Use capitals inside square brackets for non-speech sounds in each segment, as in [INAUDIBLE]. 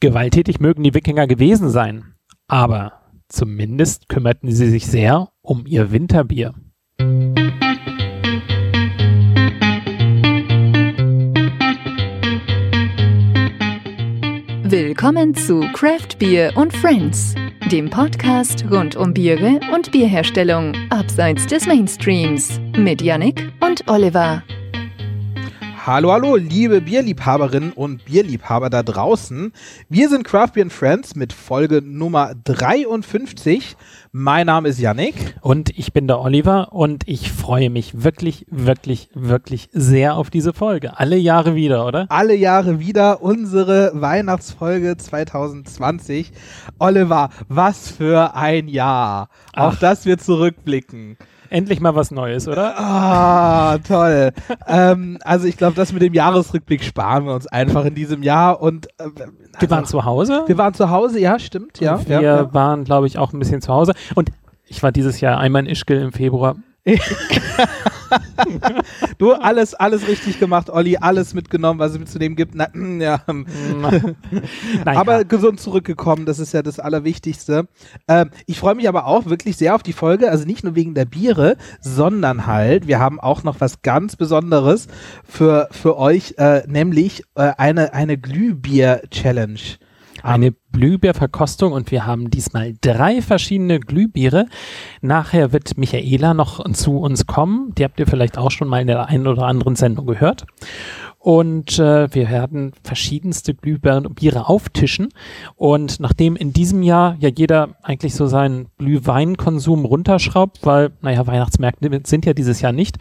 Gewalttätig mögen die Wikinger gewesen sein, aber zumindest kümmerten sie sich sehr um ihr Winterbier. Willkommen zu Craft Beer und Friends, dem Podcast rund um Biere und Bierherstellung abseits des Mainstreams mit Yannick und Oliver. Hallo, hallo, liebe Bierliebhaberinnen und Bierliebhaber da draußen. Wir sind Craft Beer Friends mit Folge Nummer 53. Mein Name ist Yannick. Und ich bin der Oliver und ich freue mich wirklich, wirklich, wirklich sehr auf diese Folge. Alle Jahre wieder, oder? Alle Jahre wieder unsere Weihnachtsfolge 2020. Oliver, was für ein Jahr. Ach. Auf das wir zurückblicken. Endlich mal was Neues, oder? Ah, toll. ähm, also ich glaube, das mit dem Jahresrückblick sparen wir uns einfach in diesem Jahr und äh, wir waren zu Hause. Wir waren zu Hause, ja, stimmt, ja. Und wir ja, waren, glaube ich, auch ein bisschen zu Hause und ich war dieses Jahr einmal in Ischgl im Februar. Du, alles, alles richtig gemacht, Olli, alles mitgenommen, was es mitzunehmen gibt. Na, ja. aber gesund zurückgekommen, das ist ja das Allerwichtigste. Ähm, ich freue mich aber auch wirklich sehr auf die Folge, also nicht nur wegen der Biere, sondern halt, wir haben auch noch was ganz Besonderes für, für euch, äh, nämlich äh, eine, eine Glühbier-Challenge. Eine Glühbierverkostung und wir haben diesmal drei verschiedene Glühbiere. Nachher wird Michaela noch zu uns kommen. Die habt ihr vielleicht auch schon mal in der einen oder anderen Sendung gehört. Und äh, wir werden verschiedenste Glühbiere auftischen. Und nachdem in diesem Jahr ja jeder eigentlich so seinen Glühweinkonsum runterschraubt, weil, naja, Weihnachtsmärkte sind ja dieses Jahr nicht,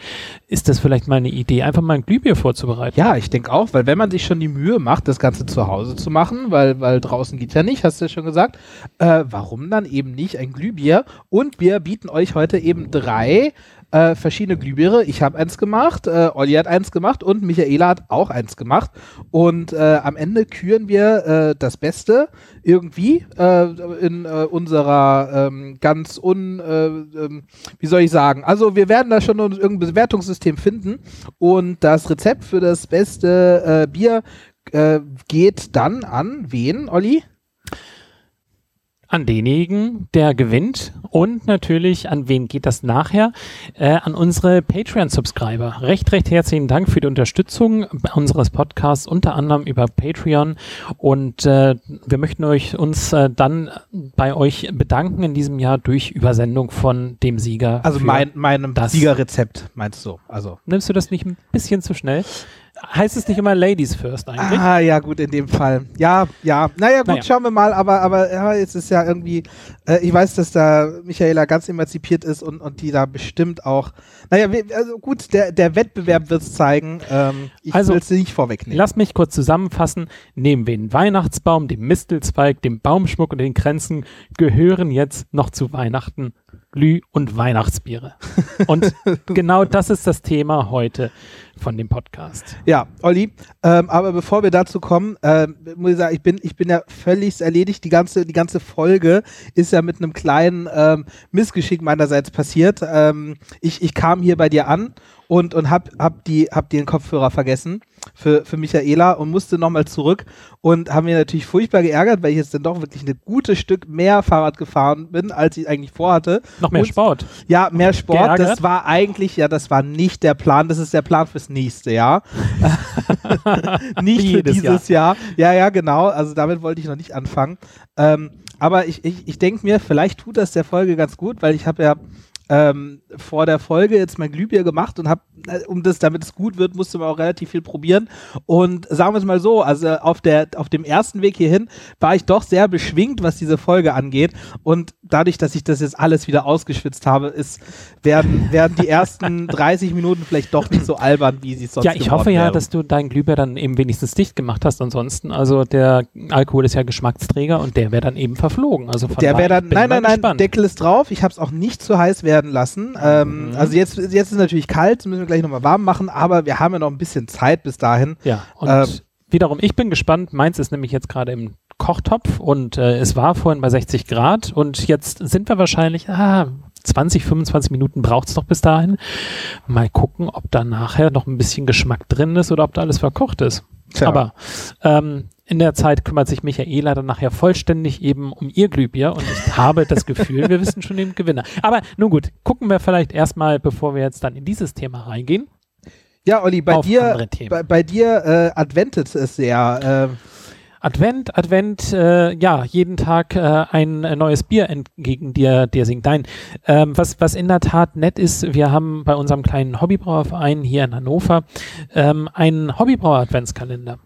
ist das vielleicht mal eine Idee, einfach mal ein Glühbier vorzubereiten. Ja, ich denke auch, weil wenn man sich schon die Mühe macht, das Ganze zu Hause zu machen, weil, weil draußen geht ja nicht, hast du ja schon gesagt, äh, warum dann eben nicht ein Glühbier? Und wir bieten euch heute eben drei äh, verschiedene Glühbirne. Ich habe eins gemacht, äh, Olli hat eins gemacht und Michaela hat auch eins gemacht. Und äh, am Ende küren wir äh, das Beste irgendwie äh, in äh, unserer ähm, ganz un, äh, ähm, wie soll ich sagen, also wir werden da schon irgendein Bewertungssystem finden und das Rezept für das beste Bier geht dann an wen, Olli? An denjenigen, der gewinnt und natürlich an wen geht das nachher? Äh, an unsere Patreon-Subscriber. Recht, recht herzlichen Dank für die Unterstützung unseres Podcasts, unter anderem über Patreon und äh, wir möchten euch uns äh, dann bei euch bedanken in diesem Jahr durch Übersendung von dem Sieger. Also mein, meinem Siegerrezept meinst du? Also nimmst du das nicht ein bisschen zu schnell? Heißt es nicht immer Ladies First eigentlich? Ah, ja, gut, in dem Fall. Ja, ja. Naja, gut, naja. schauen wir mal, aber, aber ja, jetzt ist ja irgendwie, äh, ich weiß, dass da Michaela ganz emanzipiert ist und, und die da bestimmt auch, naja, also gut, der, der Wettbewerb wird es zeigen. Ähm, ich also, will es nicht vorwegnehmen. Lass mich kurz zusammenfassen. Nehmen wir den Weihnachtsbaum, den Mistelzweig, den Baumschmuck und den Kränzen gehören jetzt noch zu Weihnachten Glüh- und Weihnachtsbiere. Und [LAUGHS] genau das ist das Thema heute von dem Podcast. Ja, Olli, ähm, aber bevor wir dazu kommen, äh, muss ich sagen, ich bin, ich bin ja völlig erledigt. Die ganze, die ganze Folge ist ja mit einem kleinen ähm, Missgeschick meinerseits passiert. Ähm, ich, ich kam hier bei dir an und, und hab, hab, die, hab den Kopfhörer vergessen für, für Michaela und musste nochmal zurück und haben mir natürlich furchtbar geärgert, weil ich jetzt dann doch wirklich ein gutes Stück mehr Fahrrad gefahren bin, als ich eigentlich vorhatte. Noch mehr und, Sport. Ja, mehr Sport. Geärgert? Das war eigentlich, ja, das war nicht der Plan. Das ist der Plan fürs nächste Jahr. [LAUGHS] nicht für dieses Jahr. Jahr. Ja, ja, genau. Also damit wollte ich noch nicht anfangen. Ähm, aber ich, ich, ich denke mir, vielleicht tut das der Folge ganz gut, weil ich habe ja ähm, vor der Folge jetzt mein Glühbier gemacht und habe, um das, damit es gut wird, musste man auch relativ viel probieren. Und sagen wir es mal so, also auf der, auf dem ersten Weg hierhin war ich doch sehr beschwingt, was diese Folge angeht. Und dadurch, dass ich das jetzt alles wieder ausgeschwitzt habe, ist, werden, werden die ersten [LAUGHS] 30 Minuten vielleicht doch nicht so albern, wie sie sonst Ja, ich hoffe ja, wären. dass du dein Glühbier dann eben wenigstens dicht gemacht hast. Ansonsten, also der Alkohol ist ja Geschmacksträger und der wäre dann eben verflogen. Also der wäre dann, nein, nein, nein, gespannt. Deckel ist drauf. Ich habe es auch nicht zu heiß werden werden lassen. Ähm, mhm. Also jetzt, jetzt ist es natürlich kalt, müssen wir gleich nochmal warm machen, aber wir haben ja noch ein bisschen Zeit bis dahin. Ja, und ähm, wiederum, ich bin gespannt. Meins ist nämlich jetzt gerade im Kochtopf und äh, es war vorhin bei 60 Grad und jetzt sind wir wahrscheinlich, ah, 20, 25 Minuten braucht es noch bis dahin. Mal gucken, ob da nachher noch ein bisschen Geschmack drin ist oder ob da alles verkocht ist. Tja. Aber ähm, in der Zeit kümmert sich Michaela dann nachher vollständig eben um ihr Glühbier und ich habe das Gefühl, wir wissen schon den Gewinner. Aber nun gut, gucken wir vielleicht erstmal, bevor wir jetzt dann in dieses Thema reingehen. Ja, Olli, bei dir, bei, bei, dir äh, adventet es sehr. Äh, Advent, Advent, äh, ja, jeden Tag äh, ein neues Bier entgegen dir, dir singt. Nein, ähm, was, was in der Tat nett ist, wir haben bei unserem kleinen Hobbybrauerverein hier in Hannover ähm, einen Hobbybrauer-Adventskalender.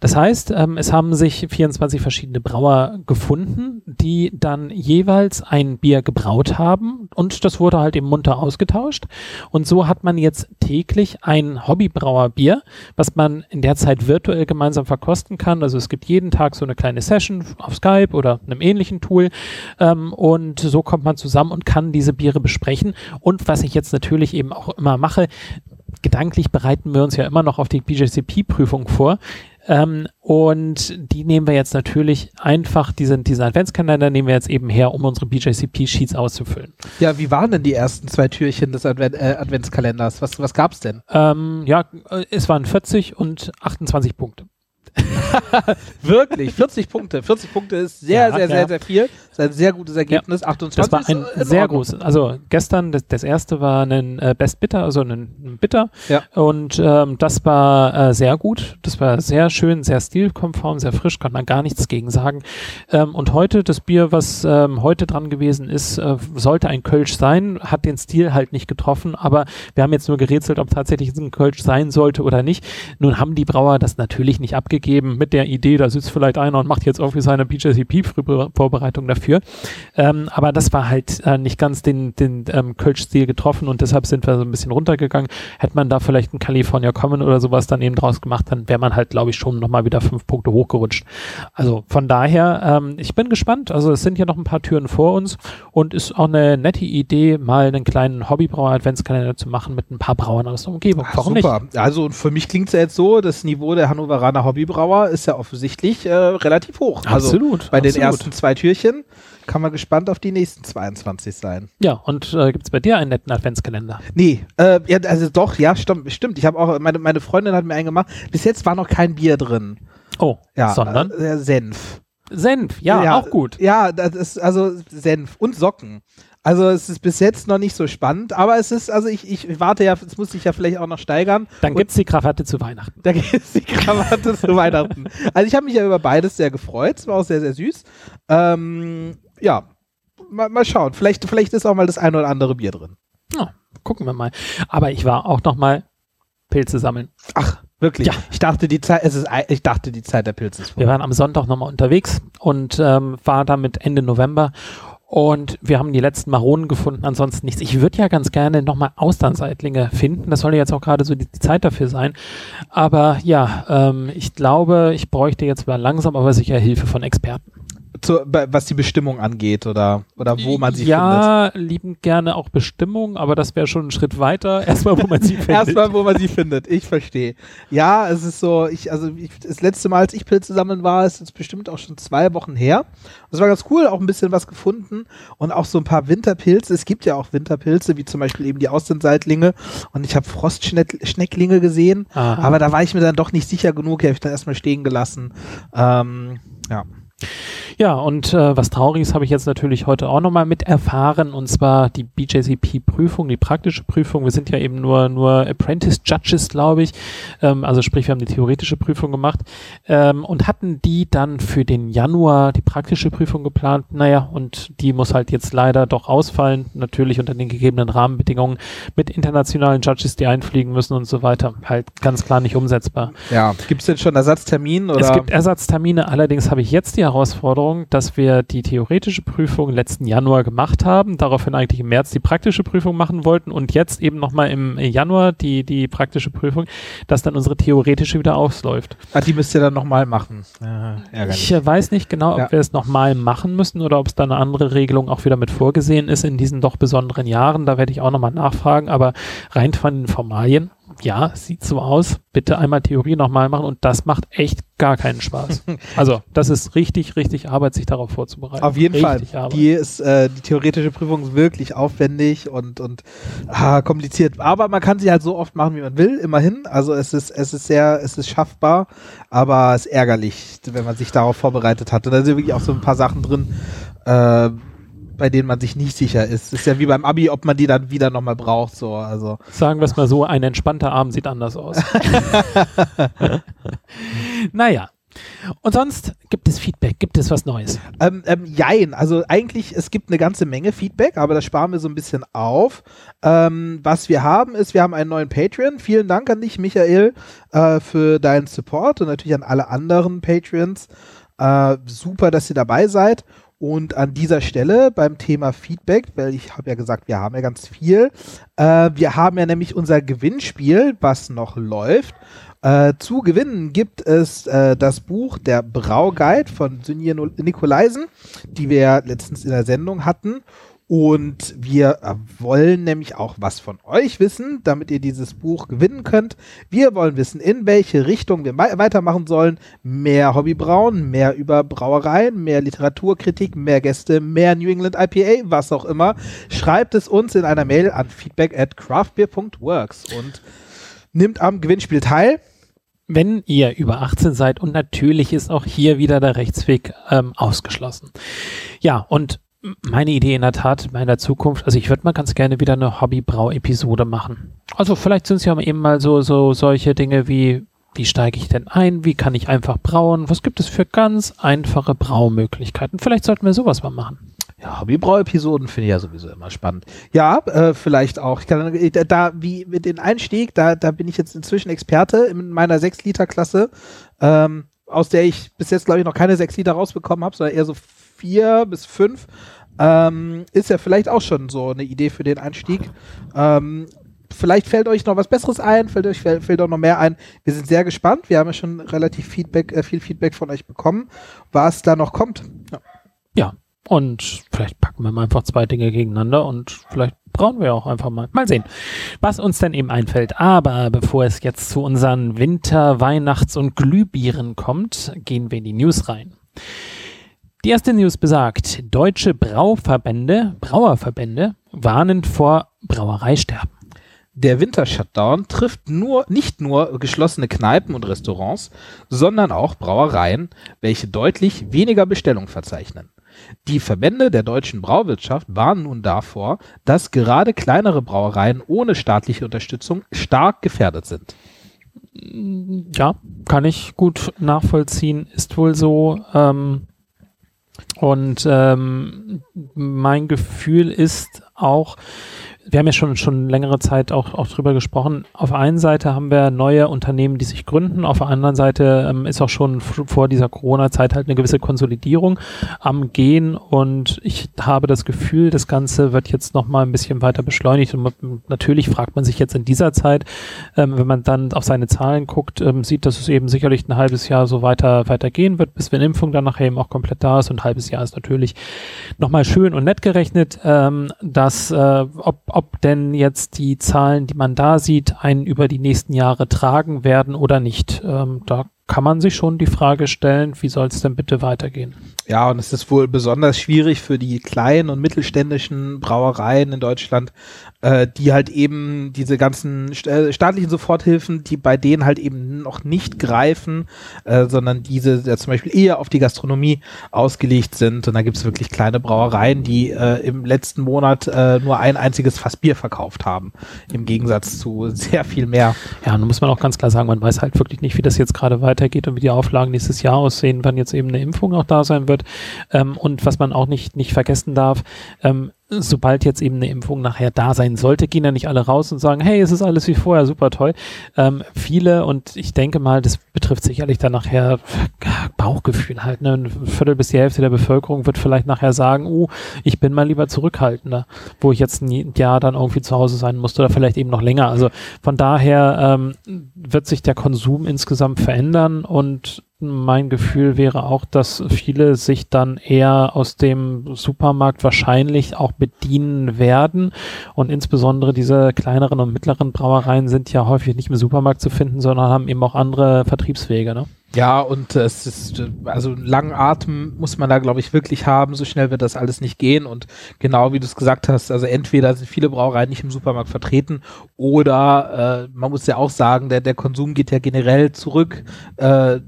Das heißt, ähm, es haben sich 24 verschiedene Brauer gefunden, die dann jeweils ein Bier gebraut haben und das wurde halt im munter ausgetauscht. Und so hat man jetzt täglich ein Hobbybrauerbier, was man in der Zeit virtuell gemeinsam verkosten kann. Also es gibt jeden Tag so eine kleine Session auf Skype oder einem ähnlichen Tool ähm, und so kommt man zusammen und kann diese Biere besprechen. Und was ich jetzt natürlich eben auch immer mache, gedanklich bereiten wir uns ja immer noch auf die BJCP-Prüfung vor. Ähm, und die nehmen wir jetzt natürlich einfach, diesen, diesen Adventskalender nehmen wir jetzt eben her, um unsere BJCP-Sheets auszufüllen. Ja, wie waren denn die ersten zwei Türchen des Advent, äh, Adventskalenders? Was, was gab es denn? Ähm, ja, äh, es waren 40 und 28 Punkte. [LAUGHS] Wirklich, 40 Punkte. 40 Punkte ist sehr, ja, sehr, ja. sehr, sehr viel. Das ist ein sehr gutes Ergebnis. Ja, 28 das war ein sehr großes. Also gestern, das, das erste war ein äh, Best Bitter, also ein, ein Bitter. Ja. Und ähm, das war äh, sehr gut. Das war sehr schön, sehr stilkonform, sehr frisch, kann man gar nichts gegen sagen. Ähm, und heute, das Bier, was ähm, heute dran gewesen ist, äh, sollte ein Kölsch sein, hat den Stil halt nicht getroffen, aber wir haben jetzt nur gerätselt, ob tatsächlich ein Kölsch sein sollte oder nicht. Nun haben die Brauer das natürlich nicht abgegeben gegeben mit der Idee, da sitzt vielleicht einer und macht jetzt irgendwie seine BJCP-Vorbereitung dafür. Ähm, aber das war halt äh, nicht ganz den, den ähm, Kölsch-Stil getroffen und deshalb sind wir so ein bisschen runtergegangen. Hätte man da vielleicht ein California Common oder sowas dann eben draus gemacht, dann wäre man halt, glaube ich, schon nochmal wieder fünf Punkte hochgerutscht. Also von daher, ähm, ich bin gespannt. Also es sind ja noch ein paar Türen vor uns und ist auch eine nette Idee, mal einen kleinen Hobbybrauer-Adventskalender zu machen mit ein paar Brauern aus der Umgebung. Warum super. nicht? Also für mich klingt es ja jetzt so, das Niveau der Hannoveraner Hobbybrauer Brauer ist ja offensichtlich äh, relativ hoch. Also absolut. Bei absolut. den ersten zwei Türchen kann man gespannt auf die nächsten 22 sein. Ja, und äh, gibt es bei dir einen netten Adventskalender? Nee, äh, ja, also doch, ja, stimmt. stimmt. Ich habe auch, meine, meine Freundin hat mir einen gemacht. Bis jetzt war noch kein Bier drin. Oh, ja, sondern? Äh, Senf. Senf, ja, ja, auch gut. Ja, das ist also Senf und Socken. Also es ist bis jetzt noch nicht so spannend, aber es ist, also ich, ich warte ja, es muss sich ja vielleicht auch noch steigern. Dann gibt es die Krawatte zu Weihnachten. Dann [LAUGHS] gibt es die Krawatte zu Weihnachten. Also ich habe mich ja über beides sehr gefreut, es war auch sehr, sehr süß. Ähm, ja, mal, mal schauen. Vielleicht, vielleicht ist auch mal das eine oder andere Bier drin. Ja, gucken wir mal. Aber ich war auch noch mal Pilze sammeln. Ach, wirklich? Ja. Ich dachte, die Zeit, es ist, ich dachte, die Zeit der Pilze ist vorbei. Wir waren am Sonntag nochmal unterwegs und ähm, war damit Ende November und wir haben die letzten Maronen gefunden, ansonsten nichts. Ich würde ja ganz gerne nochmal Austernseitlinge finden. Das soll ja jetzt auch gerade so die, die, Zeit dafür sein. Aber ja, ähm, ich glaube, ich bräuchte jetzt mal langsam aber sicher Hilfe von Experten zu, was die Bestimmung angeht oder, oder wo man sie ja, findet. Ja, lieben gerne auch Bestimmung, aber das wäre schon ein Schritt weiter. [LAUGHS] Erstmal, wo man sie [LAUGHS] findet. Erstmal, wo man sie findet. Ich verstehe. Ja, es ist so, ich, also ich, das letzte Mal, als ich Pilze sammeln war, ist jetzt bestimmt auch schon zwei Wochen her. Das war ganz cool, auch ein bisschen was gefunden und auch so ein paar Winterpilze. Es gibt ja auch Winterpilze, wie zum Beispiel eben die Austenseitlinge und ich habe Frostschnecklinge gesehen, Aha. aber da war ich mir dann doch nicht sicher genug, die habe ich dann erstmal stehen gelassen. Ähm, ja. Ja, und äh, was Trauriges habe ich jetzt natürlich heute auch nochmal mit erfahren, und zwar die BJCP-Prüfung, die praktische Prüfung. Wir sind ja eben nur, nur Apprentice Judges, glaube ich. Ähm, also sprich, wir haben die theoretische Prüfung gemacht ähm, und hatten die dann für den Januar die praktische Prüfung geplant. Naja, und die muss halt jetzt leider doch ausfallen, natürlich unter den gegebenen Rahmenbedingungen mit internationalen Judges, die einfliegen müssen und so weiter. Halt ganz klar nicht umsetzbar. Ja, gibt es denn schon Ersatztermin? Oder? Es gibt Ersatztermine, allerdings habe ich jetzt die Herausforderung, Erinnerung, dass wir die theoretische Prüfung letzten Januar gemacht haben, daraufhin eigentlich im März die praktische Prüfung machen wollten und jetzt eben nochmal im Januar die, die praktische Prüfung, dass dann unsere theoretische wieder ausläuft. Ah, die müsst ihr dann nochmal machen. Ja, ich äh, weiß nicht genau, ob ja. wir es nochmal machen müssen oder ob es da eine andere Regelung auch wieder mit vorgesehen ist in diesen doch besonderen Jahren. Da werde ich auch nochmal nachfragen, aber rein von den Formalien ja, sieht so aus. Bitte einmal Theorie nochmal machen und das macht echt gar keinen Spaß. [LAUGHS] also, das ist richtig, richtig Arbeit, sich darauf vorzubereiten. Auf jeden richtig Fall. Arbeit. Die ist, äh, die theoretische Prüfung ist wirklich aufwendig und, und ah, kompliziert. Aber man kann sie halt so oft machen, wie man will, immerhin. Also es ist, es ist sehr, es ist schaffbar, aber es ist ärgerlich, wenn man sich darauf vorbereitet hat. Und da sind wirklich auch so ein paar Sachen drin, äh, bei denen man sich nicht sicher ist. Ist ja wie beim Abi, ob man die dann wieder nochmal braucht. So, also. Sagen wir es mal so, ein entspannter Abend sieht anders aus. [LAUGHS] naja. Und sonst gibt es Feedback, gibt es was Neues? Ähm, ähm, jein, also eigentlich, es gibt eine ganze Menge Feedback, aber das sparen wir so ein bisschen auf. Ähm, was wir haben, ist, wir haben einen neuen Patreon. Vielen Dank an dich, Michael, äh, für deinen Support und natürlich an alle anderen Patreons. Äh, super, dass ihr dabei seid. Und an dieser Stelle beim Thema Feedback, weil ich habe ja gesagt, wir haben ja ganz viel. Äh, wir haben ja nämlich unser Gewinnspiel, was noch läuft. Äh, zu gewinnen gibt es äh, das Buch Der Brauguide von Synje Nikolaisen, die wir ja letztens in der Sendung hatten. Und wir äh, wollen nämlich auch was von euch wissen, damit ihr dieses Buch gewinnen könnt. Wir wollen wissen, in welche Richtung wir weitermachen sollen. Mehr Hobbybrauen, mehr über Brauereien, mehr Literaturkritik, mehr Gäste, mehr New England IPA, was auch immer. Schreibt es uns in einer Mail an feedback at craftbeer.works und nimmt am Gewinnspiel teil. Wenn ihr über 18 seid und natürlich ist auch hier wieder der Rechtsweg ähm, ausgeschlossen. Ja, und meine Idee in der Tat in meiner Zukunft, also ich würde mal ganz gerne wieder eine Hobbybrau-Episode machen. Also vielleicht sind es ja eben mal so, so solche Dinge wie, wie steige ich denn ein? Wie kann ich einfach brauen? Was gibt es für ganz einfache Braumöglichkeiten? Vielleicht sollten wir sowas mal machen. Ja, Hobbybrau-Episoden finde ich ja sowieso immer spannend. Ja, äh, vielleicht auch. Ich kann, äh, da, wie mit den Einstieg, da, da bin ich jetzt inzwischen Experte in meiner 6-Liter-Klasse, ähm, aus der ich bis jetzt, glaube ich, noch keine 6 Liter rausbekommen habe, sondern eher so vier bis fünf. Ähm, ist ja vielleicht auch schon so eine Idee für den Einstieg. Ähm, vielleicht fällt euch noch was Besseres ein, fällt euch fällt, fällt auch noch mehr ein. Wir sind sehr gespannt. Wir haben ja schon relativ Feedback, äh, viel Feedback von euch bekommen, was da noch kommt. Ja. ja. Und vielleicht packen wir mal einfach zwei Dinge gegeneinander und vielleicht brauchen wir auch einfach mal. Mal sehen, was uns denn eben einfällt. Aber bevor es jetzt zu unseren Winter-, Weihnachts- und Glühbieren kommt, gehen wir in die News rein. Die erste News besagt, deutsche Brauverbände, Brauerverbände warnen vor Brauereisterben. Der Winter-Shutdown trifft nur, nicht nur geschlossene Kneipen und Restaurants, sondern auch Brauereien, welche deutlich weniger Bestellungen verzeichnen. Die Verbände der deutschen Brauwirtschaft warnen nun davor, dass gerade kleinere Brauereien ohne staatliche Unterstützung stark gefährdet sind. Ja, kann ich gut nachvollziehen, ist wohl so. Ähm, und ähm, mein Gefühl ist auch, wir haben ja schon, schon längere Zeit auch, auch drüber gesprochen. Auf einen Seite haben wir neue Unternehmen, die sich gründen. Auf der anderen Seite ähm, ist auch schon vor dieser Corona-Zeit halt eine gewisse Konsolidierung am Gehen. Und ich habe das Gefühl, das Ganze wird jetzt nochmal ein bisschen weiter beschleunigt. Und natürlich fragt man sich jetzt in dieser Zeit, ähm, wenn man dann auf seine Zahlen guckt, ähm, sieht, dass es eben sicherlich ein halbes Jahr so weiter, weiter gehen wird, bis wenn Impfung dann nachher eben auch komplett da ist. Und ein halbes Jahr ist natürlich nochmal schön und nett gerechnet, ähm, dass, äh, ob denn jetzt die Zahlen, die man da sieht, einen über die nächsten Jahre tragen werden oder nicht. Ähm, da kann man sich schon die Frage stellen, wie soll es denn bitte weitergehen? Ja, und es ist wohl besonders schwierig für die kleinen und mittelständischen Brauereien in Deutschland, äh, die halt eben diese ganzen äh, staatlichen Soforthilfen, die bei denen halt eben noch nicht greifen, äh, sondern diese ja, zum Beispiel eher auf die Gastronomie ausgelegt sind. Und da gibt es wirklich kleine Brauereien, die äh, im letzten Monat äh, nur ein einziges Fass Bier verkauft haben, im Gegensatz zu [LAUGHS] sehr viel mehr. Ja, nun muss man auch ganz klar sagen, man weiß halt wirklich nicht, wie das jetzt gerade weitergeht und wie die Auflagen nächstes Jahr aussehen, wann jetzt eben eine Impfung auch da sein wird. Ähm, und was man auch nicht, nicht vergessen darf, ähm, sobald jetzt eben eine Impfung nachher da sein sollte, gehen ja nicht alle raus und sagen, hey, es ist alles wie vorher, super toll. Ähm, viele, und ich denke mal, das betrifft sicherlich dann nachher Bauchgefühl halt. Ne? Ein Viertel bis die Hälfte der Bevölkerung wird vielleicht nachher sagen, oh, ich bin mal lieber zurückhaltender, wo ich jetzt ein Jahr dann irgendwie zu Hause sein musste oder vielleicht eben noch länger. Also von daher ähm, wird sich der Konsum insgesamt verändern und mein Gefühl wäre auch, dass viele sich dann eher aus dem Supermarkt wahrscheinlich auch bedienen werden. Und insbesondere diese kleineren und mittleren Brauereien sind ja häufig nicht im Supermarkt zu finden, sondern haben eben auch andere Vertriebswege. Ne? Ja, und äh, es ist, äh, also einen langen Atem muss man da, glaube ich, wirklich haben. So schnell wird das alles nicht gehen. Und genau wie du es gesagt hast, also entweder sind viele Brauereien nicht im Supermarkt vertreten oder äh, man muss ja auch sagen, der, der Konsum geht ja generell zurück. Äh,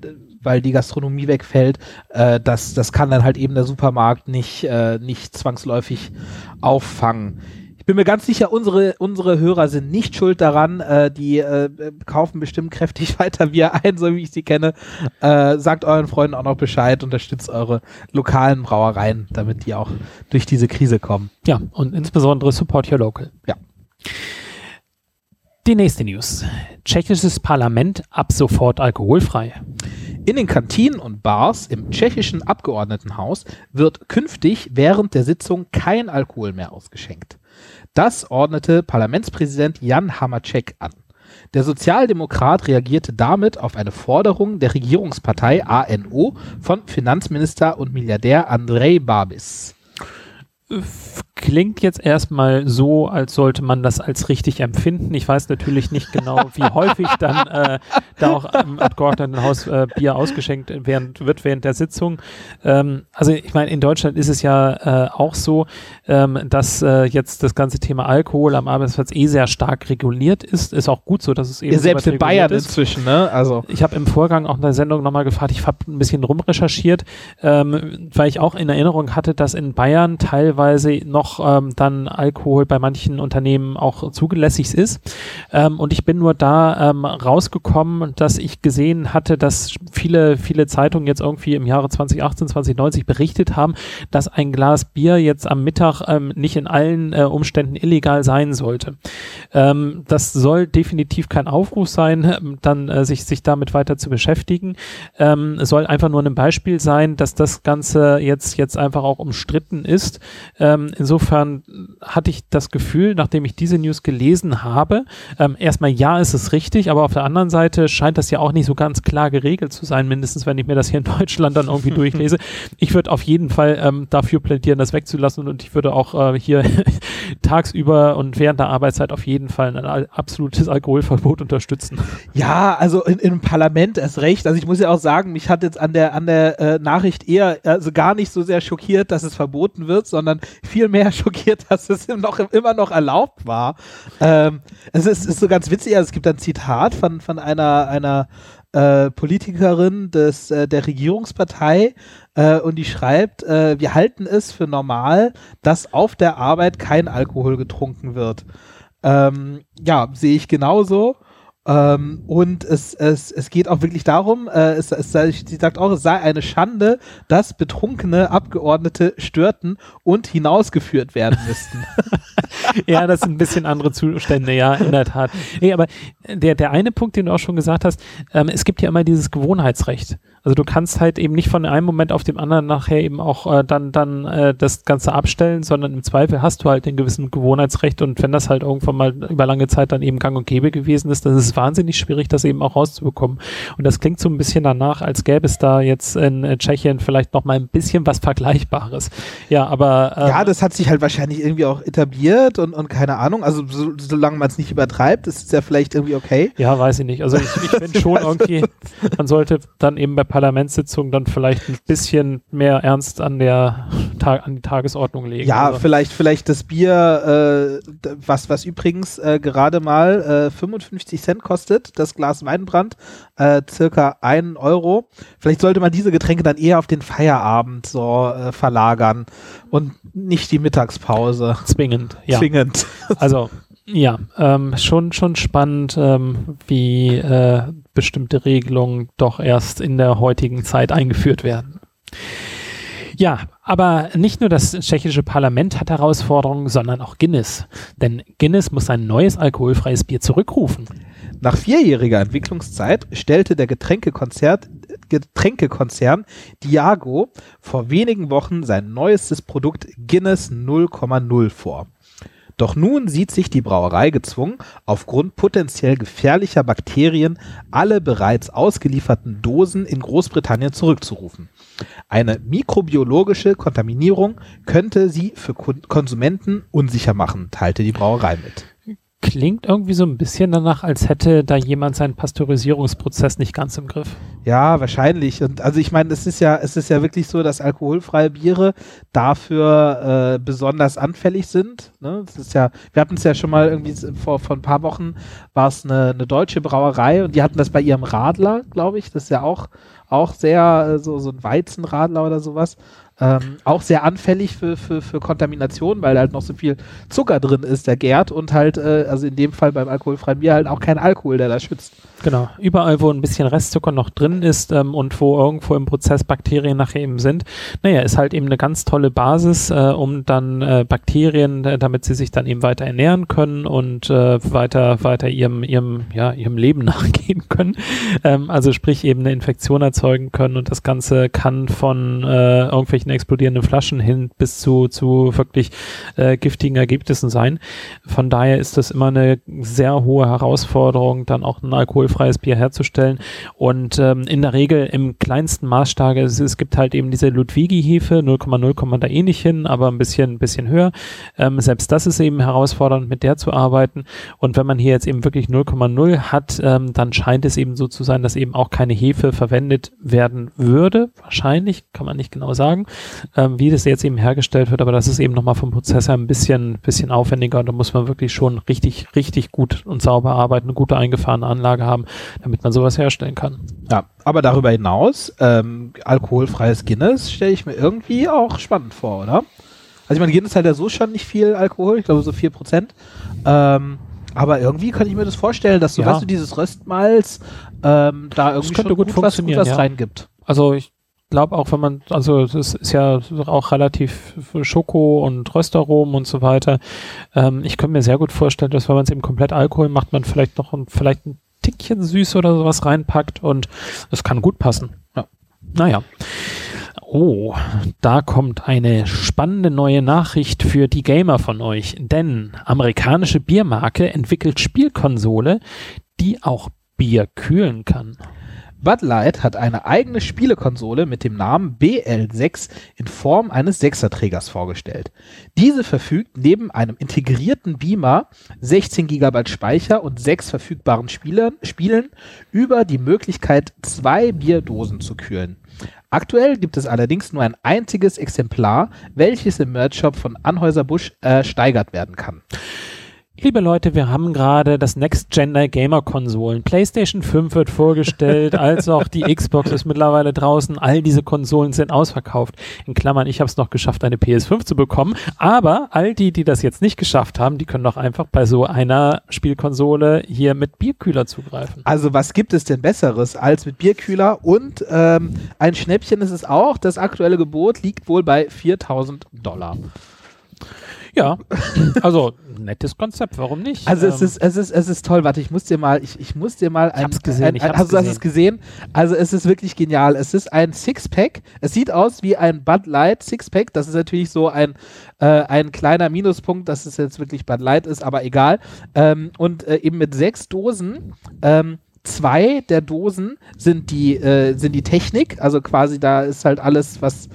weil die Gastronomie wegfällt, äh, das, das kann dann halt eben der Supermarkt nicht, äh, nicht zwangsläufig auffangen. Ich bin mir ganz sicher, unsere, unsere Hörer sind nicht schuld daran. Äh, die äh, kaufen bestimmt kräftig [LAUGHS] weiter Bier ein, so wie ich sie kenne. Äh, sagt euren Freunden auch noch Bescheid, unterstützt eure lokalen Brauereien, damit die auch durch diese Krise kommen. Ja, und insbesondere support your local. Ja. Die nächste News. Tschechisches Parlament ab sofort alkoholfrei. In den Kantinen und Bars im tschechischen Abgeordnetenhaus wird künftig während der Sitzung kein Alkohol mehr ausgeschenkt. Das ordnete Parlamentspräsident Jan Hamacek an. Der Sozialdemokrat reagierte damit auf eine Forderung der Regierungspartei ANO von Finanzminister und Milliardär Andrei Babis klingt jetzt erstmal so, als sollte man das als richtig empfinden. Ich weiß natürlich nicht genau, wie [LAUGHS] häufig dann äh, da auch im Abgeordnetenhaus äh, Bier ausgeschenkt während, wird während der Sitzung. Ähm, also ich meine, in Deutschland ist es ja äh, auch so, ähm, dass äh, jetzt das ganze Thema Alkohol am Arbeitsplatz eh sehr stark reguliert ist. Ist auch gut so, dass es eben ja, selbst in Bayern ist. inzwischen. Ne? Also ich habe im Vorgang auch in der Sendung nochmal gefragt. Ich habe ein bisschen rumrecherchiert, ähm, weil ich auch in Erinnerung hatte, dass in Bayern teilweise noch noch ähm, dann Alkohol bei manchen Unternehmen auch zugelässig ist. Ähm, und ich bin nur da ähm, rausgekommen, dass ich gesehen hatte, dass viele, viele Zeitungen jetzt irgendwie im Jahre 2018, 2090 berichtet haben, dass ein Glas Bier jetzt am Mittag ähm, nicht in allen äh, Umständen illegal sein sollte. Ähm, das soll definitiv kein Aufruf sein, ähm, [LAUGHS] dann äh, sich, sich damit weiter zu beschäftigen. Ähm, es soll einfach nur ein Beispiel sein, dass das Ganze jetzt, jetzt einfach auch umstritten ist. Ähm, insofern insofern hatte ich das Gefühl, nachdem ich diese News gelesen habe, ähm, erstmal ja, ist es richtig, aber auf der anderen Seite scheint das ja auch nicht so ganz klar geregelt zu sein, mindestens wenn ich mir das hier in [LAUGHS] Deutschland dann irgendwie durchlese. Ich würde auf jeden Fall ähm, dafür plädieren, das wegzulassen und ich würde auch äh, hier [LAUGHS] tagsüber und während der Arbeitszeit auf jeden Fall ein absolutes Alkoholverbot unterstützen. Ja, also in, im Parlament erst recht. Also ich muss ja auch sagen, mich hat jetzt an der, an der äh, Nachricht eher, also gar nicht so sehr schockiert, dass es verboten wird, sondern vielmehr schockiert, dass es noch, immer noch erlaubt war. Ähm, es ist, ist, so ganz witzig, also es gibt ein Zitat von, von einer, einer äh, Politikerin des, äh, der Regierungspartei äh, und die schreibt, äh, wir halten es für normal, dass auf der Arbeit kein Alkohol getrunken wird. Ähm, ja, sehe ich genauso. Ähm, und es, es, es geht auch wirklich darum, äh, es, es, sie sagt auch, es sei eine Schande, dass betrunkene Abgeordnete störten und hinausgeführt werden müssten. [LAUGHS] [LAUGHS] ja, das sind ein bisschen andere Zustände, ja, in der Tat. Nee, aber der, der eine Punkt, den du auch schon gesagt hast, ähm, es gibt ja immer dieses Gewohnheitsrecht. Also du kannst halt eben nicht von einem Moment auf dem anderen nachher eben auch äh, dann, dann äh, das Ganze abstellen, sondern im Zweifel hast du halt den gewissen Gewohnheitsrecht und wenn das halt irgendwann mal über lange Zeit dann eben gang und gäbe gewesen ist, dann ist es wahnsinnig schwierig, das eben auch rauszubekommen. Und das klingt so ein bisschen danach, als gäbe es da jetzt in äh, Tschechien vielleicht noch mal ein bisschen was Vergleichbares. Ja, aber ähm, Ja, das hat sich halt wahrscheinlich irgendwie auch etabliert und, und keine Ahnung, also so, solange man es nicht übertreibt, ist es ja vielleicht irgendwie okay. Ja, weiß ich nicht. Also ich, ich [LAUGHS] finde schon irgendwie, man sollte dann eben bei Parlamentssitzung dann vielleicht ein bisschen mehr ernst an der an die Tagesordnung legen. Ja, also. vielleicht, vielleicht das Bier, äh, was, was übrigens äh, gerade mal äh, 55 Cent kostet, das Glas Weinbrand, äh, circa einen Euro. Vielleicht sollte man diese Getränke dann eher auf den Feierabend so äh, verlagern und nicht die Mittagspause. Zwingend, ja. Zwingend. Also ja, ähm, schon, schon spannend, ähm, wie äh, bestimmte Regelungen doch erst in der heutigen Zeit eingeführt werden. Ja, aber nicht nur das tschechische Parlament hat Herausforderungen, sondern auch Guinness. Denn Guinness muss sein neues alkoholfreies Bier zurückrufen. Nach vierjähriger Entwicklungszeit stellte der Getränkekonzern, Diago vor wenigen Wochen sein neuestes Produkt Guinness 0,0 vor. Doch nun sieht sich die Brauerei gezwungen, aufgrund potenziell gefährlicher Bakterien alle bereits ausgelieferten Dosen in Großbritannien zurückzurufen. Eine mikrobiologische Kontaminierung könnte sie für Konsumenten unsicher machen, teilte die Brauerei mit klingt irgendwie so ein bisschen danach, als hätte da jemand seinen Pasteurisierungsprozess nicht ganz im Griff. Ja, wahrscheinlich. Und also ich meine, es ist ja, es ist ja wirklich so, dass alkoholfreie Biere dafür äh, besonders anfällig sind. Ne? Das ist ja, wir hatten es ja schon mal irgendwie vor, vor ein paar Wochen war es eine, eine deutsche Brauerei und die hatten das bei ihrem Radler, glaube ich. Das ist ja auch, auch sehr äh, so, so ein Weizenradler oder sowas. Ähm, auch sehr anfällig für, für, für Kontamination, weil halt noch so viel Zucker drin ist, der gärt und halt, äh, also in dem Fall beim alkoholfreien Bier halt auch kein Alkohol, der da schützt. Genau, überall, wo ein bisschen Restzucker noch drin ist ähm, und wo irgendwo im Prozess Bakterien nachher eben sind, naja, ist halt eben eine ganz tolle Basis, äh, um dann äh, Bakterien, äh, damit sie sich dann eben weiter ernähren können und äh, weiter, weiter ihrem, ihrem, ja, ihrem Leben [LAUGHS] nachgehen können. Ähm, also sprich eben eine Infektion erzeugen können und das Ganze kann von äh, irgendwelchen explodierenden Flaschen hin bis zu, zu wirklich äh, giftigen Ergebnissen sein. Von daher ist das immer eine sehr hohe Herausforderung, dann auch ein Alkohol alkoholfreies Bier herzustellen. Und ähm, in der Regel im kleinsten Maßstab, es, es gibt halt eben diese Ludwigi-Hefe, 0,0 kommt da eh nicht hin, aber ein bisschen, bisschen höher. Ähm, selbst das ist eben herausfordernd, mit der zu arbeiten. Und wenn man hier jetzt eben wirklich 0,0 hat, ähm, dann scheint es eben so zu sein, dass eben auch keine Hefe verwendet werden würde. Wahrscheinlich, kann man nicht genau sagen, ähm, wie das jetzt eben hergestellt wird, aber das ist eben nochmal vom Prozess her ein bisschen, bisschen aufwendiger und da muss man wirklich schon richtig, richtig gut und sauber arbeiten, eine gute eingefahrene Anlage haben haben, damit man sowas herstellen kann. Ja, aber darüber hinaus, ähm, alkoholfreies Guinness stelle ich mir irgendwie auch spannend vor, oder? Also ich meine, Guinness hat ja so schon nicht viel Alkohol, ich glaube so 4%. Ähm, aber irgendwie könnte ich mir das vorstellen, dass du, ja. weißt du, dieses Röstmalz ähm, da irgendwie schon gut, gut was, gut was ja. reingibt. Also ich glaube auch, wenn man, also das ist ja auch relativ Schoko und Röstaromen und so weiter. Ähm, ich könnte mir sehr gut vorstellen, dass wenn man es eben komplett Alkohol macht, man vielleicht noch ein, vielleicht ein Tickchen süß oder sowas reinpackt und es kann gut passen. Ja. Naja. Oh, da kommt eine spannende neue Nachricht für die Gamer von euch. Denn amerikanische Biermarke entwickelt Spielkonsole, die auch Bier kühlen kann. Bud Light hat eine eigene Spielekonsole mit dem Namen BL6 in Form eines Sechserträgers vorgestellt. Diese verfügt neben einem integrierten Beamer, 16 GB Speicher und sechs verfügbaren Spielern, Spielen über die Möglichkeit, zwei Bierdosen zu kühlen. Aktuell gibt es allerdings nur ein einziges Exemplar, welches im Merch-Shop von Anhäuser-Busch ersteigert werden kann. Liebe Leute, wir haben gerade das Next Gen Gamer Konsolen. PlayStation 5 wird vorgestellt, [LAUGHS] als auch die Xbox ist mittlerweile draußen. All diese Konsolen sind ausverkauft. In Klammern, ich habe es noch geschafft, eine PS5 zu bekommen. Aber all die, die das jetzt nicht geschafft haben, die können doch einfach bei so einer Spielkonsole hier mit Bierkühler zugreifen. Also was gibt es denn Besseres als mit Bierkühler? Und ähm, ein Schnäppchen ist es auch. Das aktuelle Gebot liegt wohl bei 4000 Dollar. Ja, also nettes Konzept, warum nicht? Also ähm, es ist es ist es ist toll. Warte, ich muss dir mal ich, ich muss dir mal ein, ich hab's gesehen, ein, ich hab's also, du hast es gesehen. Also es ist wirklich genial. Es ist ein Sixpack. Es sieht aus wie ein Bud Light Sixpack. Das ist natürlich so ein äh, ein kleiner Minuspunkt, dass es jetzt wirklich Bud Light ist, aber egal. Ähm, und äh, eben mit sechs Dosen. Ähm, zwei der Dosen sind die äh, sind die Technik, also quasi da ist halt alles was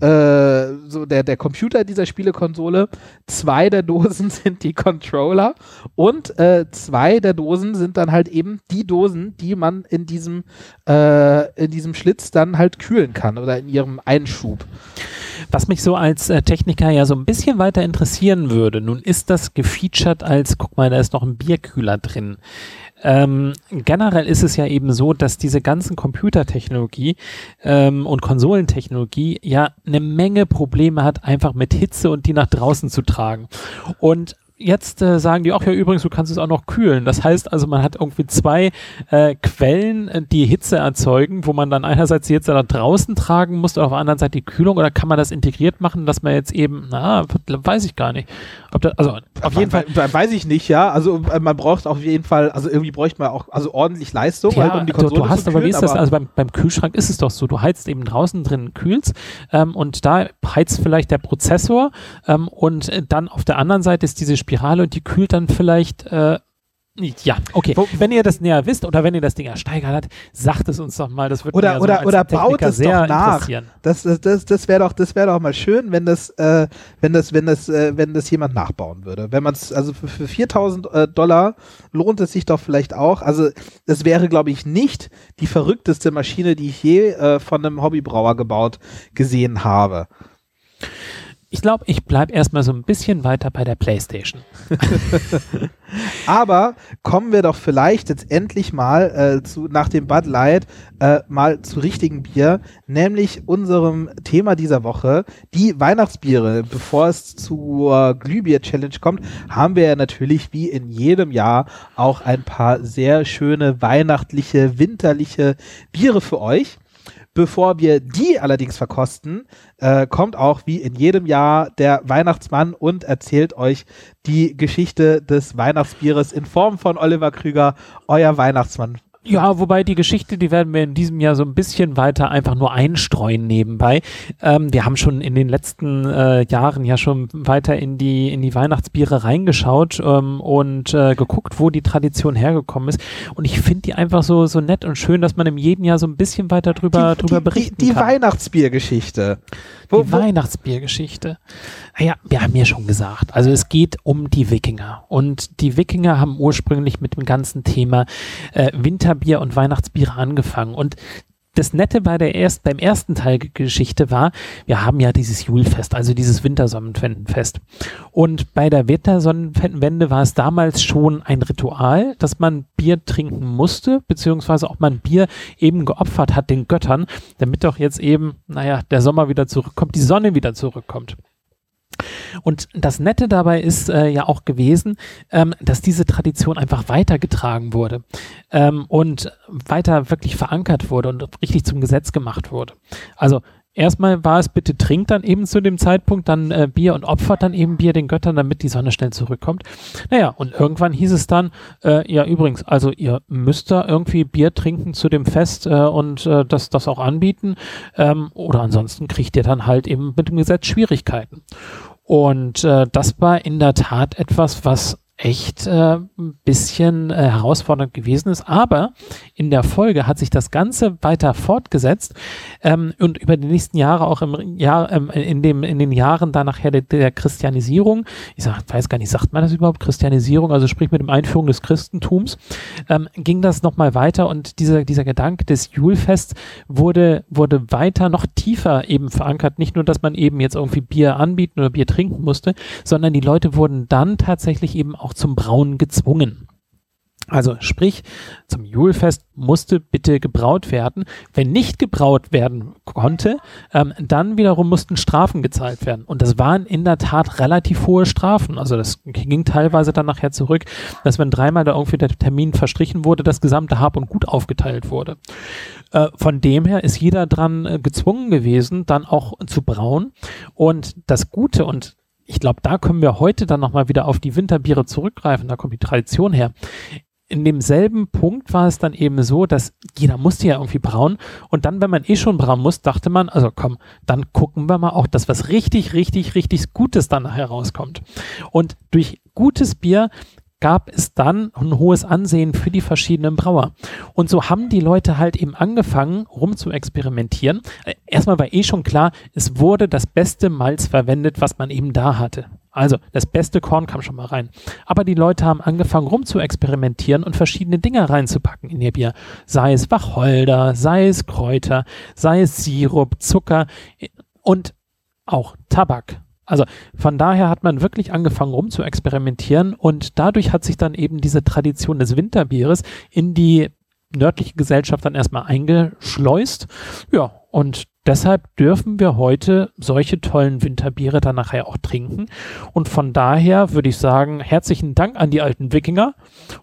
äh, so der, der Computer dieser Spielekonsole. Zwei der Dosen [LAUGHS] sind die Controller und äh, zwei der Dosen sind dann halt eben die Dosen, die man in diesem, äh, in diesem Schlitz dann halt kühlen kann oder in ihrem Einschub. Was mich so als äh, Techniker ja so ein bisschen weiter interessieren würde, nun ist das gefeatured als, guck mal, da ist noch ein Bierkühler drin. Ähm, generell ist es ja eben so, dass diese ganzen Computertechnologie ähm, und Konsolentechnologie ja eine Menge Probleme hat, einfach mit Hitze und die nach draußen zu tragen. Und jetzt äh, sagen die auch ja übrigens, du kannst es auch noch kühlen. Das heißt also, man hat irgendwie zwei äh, Quellen, äh, die Hitze erzeugen, wo man dann einerseits die Hitze da draußen tragen muss und auf der anderen Seite die Kühlung oder kann man das integriert machen, dass man jetzt eben, na, weiß ich gar nicht. Das, also auf jeden Fall. Weiß ich nicht, ja. Also äh, man braucht auf jeden Fall, also irgendwie bräuchte man auch also ordentlich Leistung, ja, halt, um die Konsole du, du hast zu kühlen, aber wie ist das? Also beim, beim Kühlschrank ist es doch so, du heizt eben draußen drin, kühlst ähm, und da heizt vielleicht der Prozessor ähm, und dann auf der anderen Seite ist diese Spiel Spirale und die kühlt dann vielleicht äh, ja, okay. Wo, wenn ihr das näher wisst oder wenn ihr das Ding ersteigert habt, sagt es uns doch mal. Das würde oder oder, so oder baut es doch nach. Das, das, das, das wäre doch, das wäre doch mal schön, wenn das, äh, wenn das, wenn das, äh, wenn das jemand nachbauen würde. Wenn man es, also für, für 4000 äh, Dollar lohnt es sich doch vielleicht auch. Also das wäre, glaube ich, nicht die verrückteste Maschine, die ich je äh, von einem Hobbybrauer gebaut gesehen habe. Ich glaube, ich bleibe erstmal so ein bisschen weiter bei der Playstation. [LAUGHS] Aber kommen wir doch vielleicht jetzt endlich mal äh, zu, nach dem Bud Light äh, mal zu richtigen Bier, nämlich unserem Thema dieser Woche, die Weihnachtsbiere. Bevor es zur Glühbier-Challenge kommt, haben wir ja natürlich wie in jedem Jahr auch ein paar sehr schöne weihnachtliche, winterliche Biere für euch. Bevor wir die allerdings verkosten, äh, kommt auch wie in jedem Jahr der Weihnachtsmann und erzählt euch die Geschichte des Weihnachtsbieres in Form von Oliver Krüger, euer Weihnachtsmann. Ja, wobei die Geschichte, die werden wir in diesem Jahr so ein bisschen weiter einfach nur einstreuen nebenbei. Ähm, wir haben schon in den letzten äh, Jahren ja schon weiter in die, in die Weihnachtsbiere reingeschaut ähm, und äh, geguckt, wo die Tradition hergekommen ist. Und ich finde die einfach so, so nett und schön, dass man im jeden Jahr so ein bisschen weiter drüber, die, drüber berichten die, die kann. Die Weihnachtsbiergeschichte. Wo, die Weihnachtsbiergeschichte. Naja, wir haben ja schon gesagt, also es geht um die Wikinger. Und die Wikinger haben ursprünglich mit dem ganzen Thema äh, Winterbier und Weihnachtsbiere angefangen. Und das Nette bei der erst, beim ersten Teil Geschichte war, wir haben ja dieses Julfest, also dieses Wintersonnenfest. Und bei der Wintersonnenwende war es damals schon ein Ritual, dass man Bier trinken musste, beziehungsweise auch man Bier eben geopfert hat den Göttern, damit doch jetzt eben, naja, der Sommer wieder zurückkommt, die Sonne wieder zurückkommt. Und das Nette dabei ist äh, ja auch gewesen, ähm, dass diese Tradition einfach weitergetragen wurde ähm, und weiter wirklich verankert wurde und richtig zum Gesetz gemacht wurde. Also erstmal war es bitte trinkt dann eben zu dem Zeitpunkt dann äh, Bier und opfert dann eben Bier den Göttern, damit die Sonne schnell zurückkommt. Naja, und irgendwann hieß es dann, äh, ja übrigens, also ihr müsst da irgendwie Bier trinken zu dem Fest äh, und äh, das, das auch anbieten ähm, oder ansonsten kriegt ihr dann halt eben mit dem Gesetz Schwierigkeiten. Und äh, das war in der Tat etwas, was echt äh, ein bisschen äh, herausfordernd gewesen ist. Aber in der Folge hat sich das Ganze weiter fortgesetzt ähm, und über die nächsten Jahre auch im Jahr, ähm, in, dem, in den Jahren dann nachher der, der Christianisierung, ich sag, weiß gar nicht, sagt man das überhaupt, Christianisierung, also sprich mit dem Einführung des Christentums, ähm, ging das nochmal weiter und dieser, dieser Gedanke des Julfests wurde, wurde weiter noch tiefer eben verankert. Nicht nur, dass man eben jetzt irgendwie Bier anbieten oder Bier trinken musste, sondern die Leute wurden dann tatsächlich eben auch auch zum Brauen gezwungen. Also sprich, zum Julfest musste bitte gebraut werden. Wenn nicht gebraut werden konnte, ähm, dann wiederum mussten Strafen gezahlt werden. Und das waren in der Tat relativ hohe Strafen. Also das ging teilweise dann nachher zurück, dass wenn dreimal da irgendwie der Termin verstrichen wurde, das gesamte Hab und Gut aufgeteilt wurde. Äh, von dem her ist jeder dran äh, gezwungen gewesen, dann auch zu brauen. Und das Gute und ich glaube, da können wir heute dann nochmal wieder auf die Winterbiere zurückgreifen, da kommt die Tradition her. In demselben Punkt war es dann eben so, dass jeder musste ja irgendwie brauen und dann, wenn man eh schon brauen muss, dachte man, also komm, dann gucken wir mal auch, dass was richtig, richtig, richtig Gutes dann nachher rauskommt. Und durch gutes Bier gab es dann ein hohes Ansehen für die verschiedenen Brauer. Und so haben die Leute halt eben angefangen, rum zu experimentieren. Äh, erstmal war eh schon klar, es wurde das beste Malz verwendet, was man eben da hatte. Also das beste Korn kam schon mal rein. Aber die Leute haben angefangen rum zu experimentieren und verschiedene Dinge reinzupacken in ihr Bier. Sei es Wacholder, sei es Kräuter, sei es Sirup, Zucker äh, und auch Tabak. Also von daher hat man wirklich angefangen rum zu experimentieren und dadurch hat sich dann eben diese Tradition des Winterbieres in die nördliche Gesellschaft dann erstmal eingeschleust. Ja, und deshalb dürfen wir heute solche tollen Winterbiere dann nachher auch trinken. Und von daher würde ich sagen, herzlichen Dank an die alten Wikinger.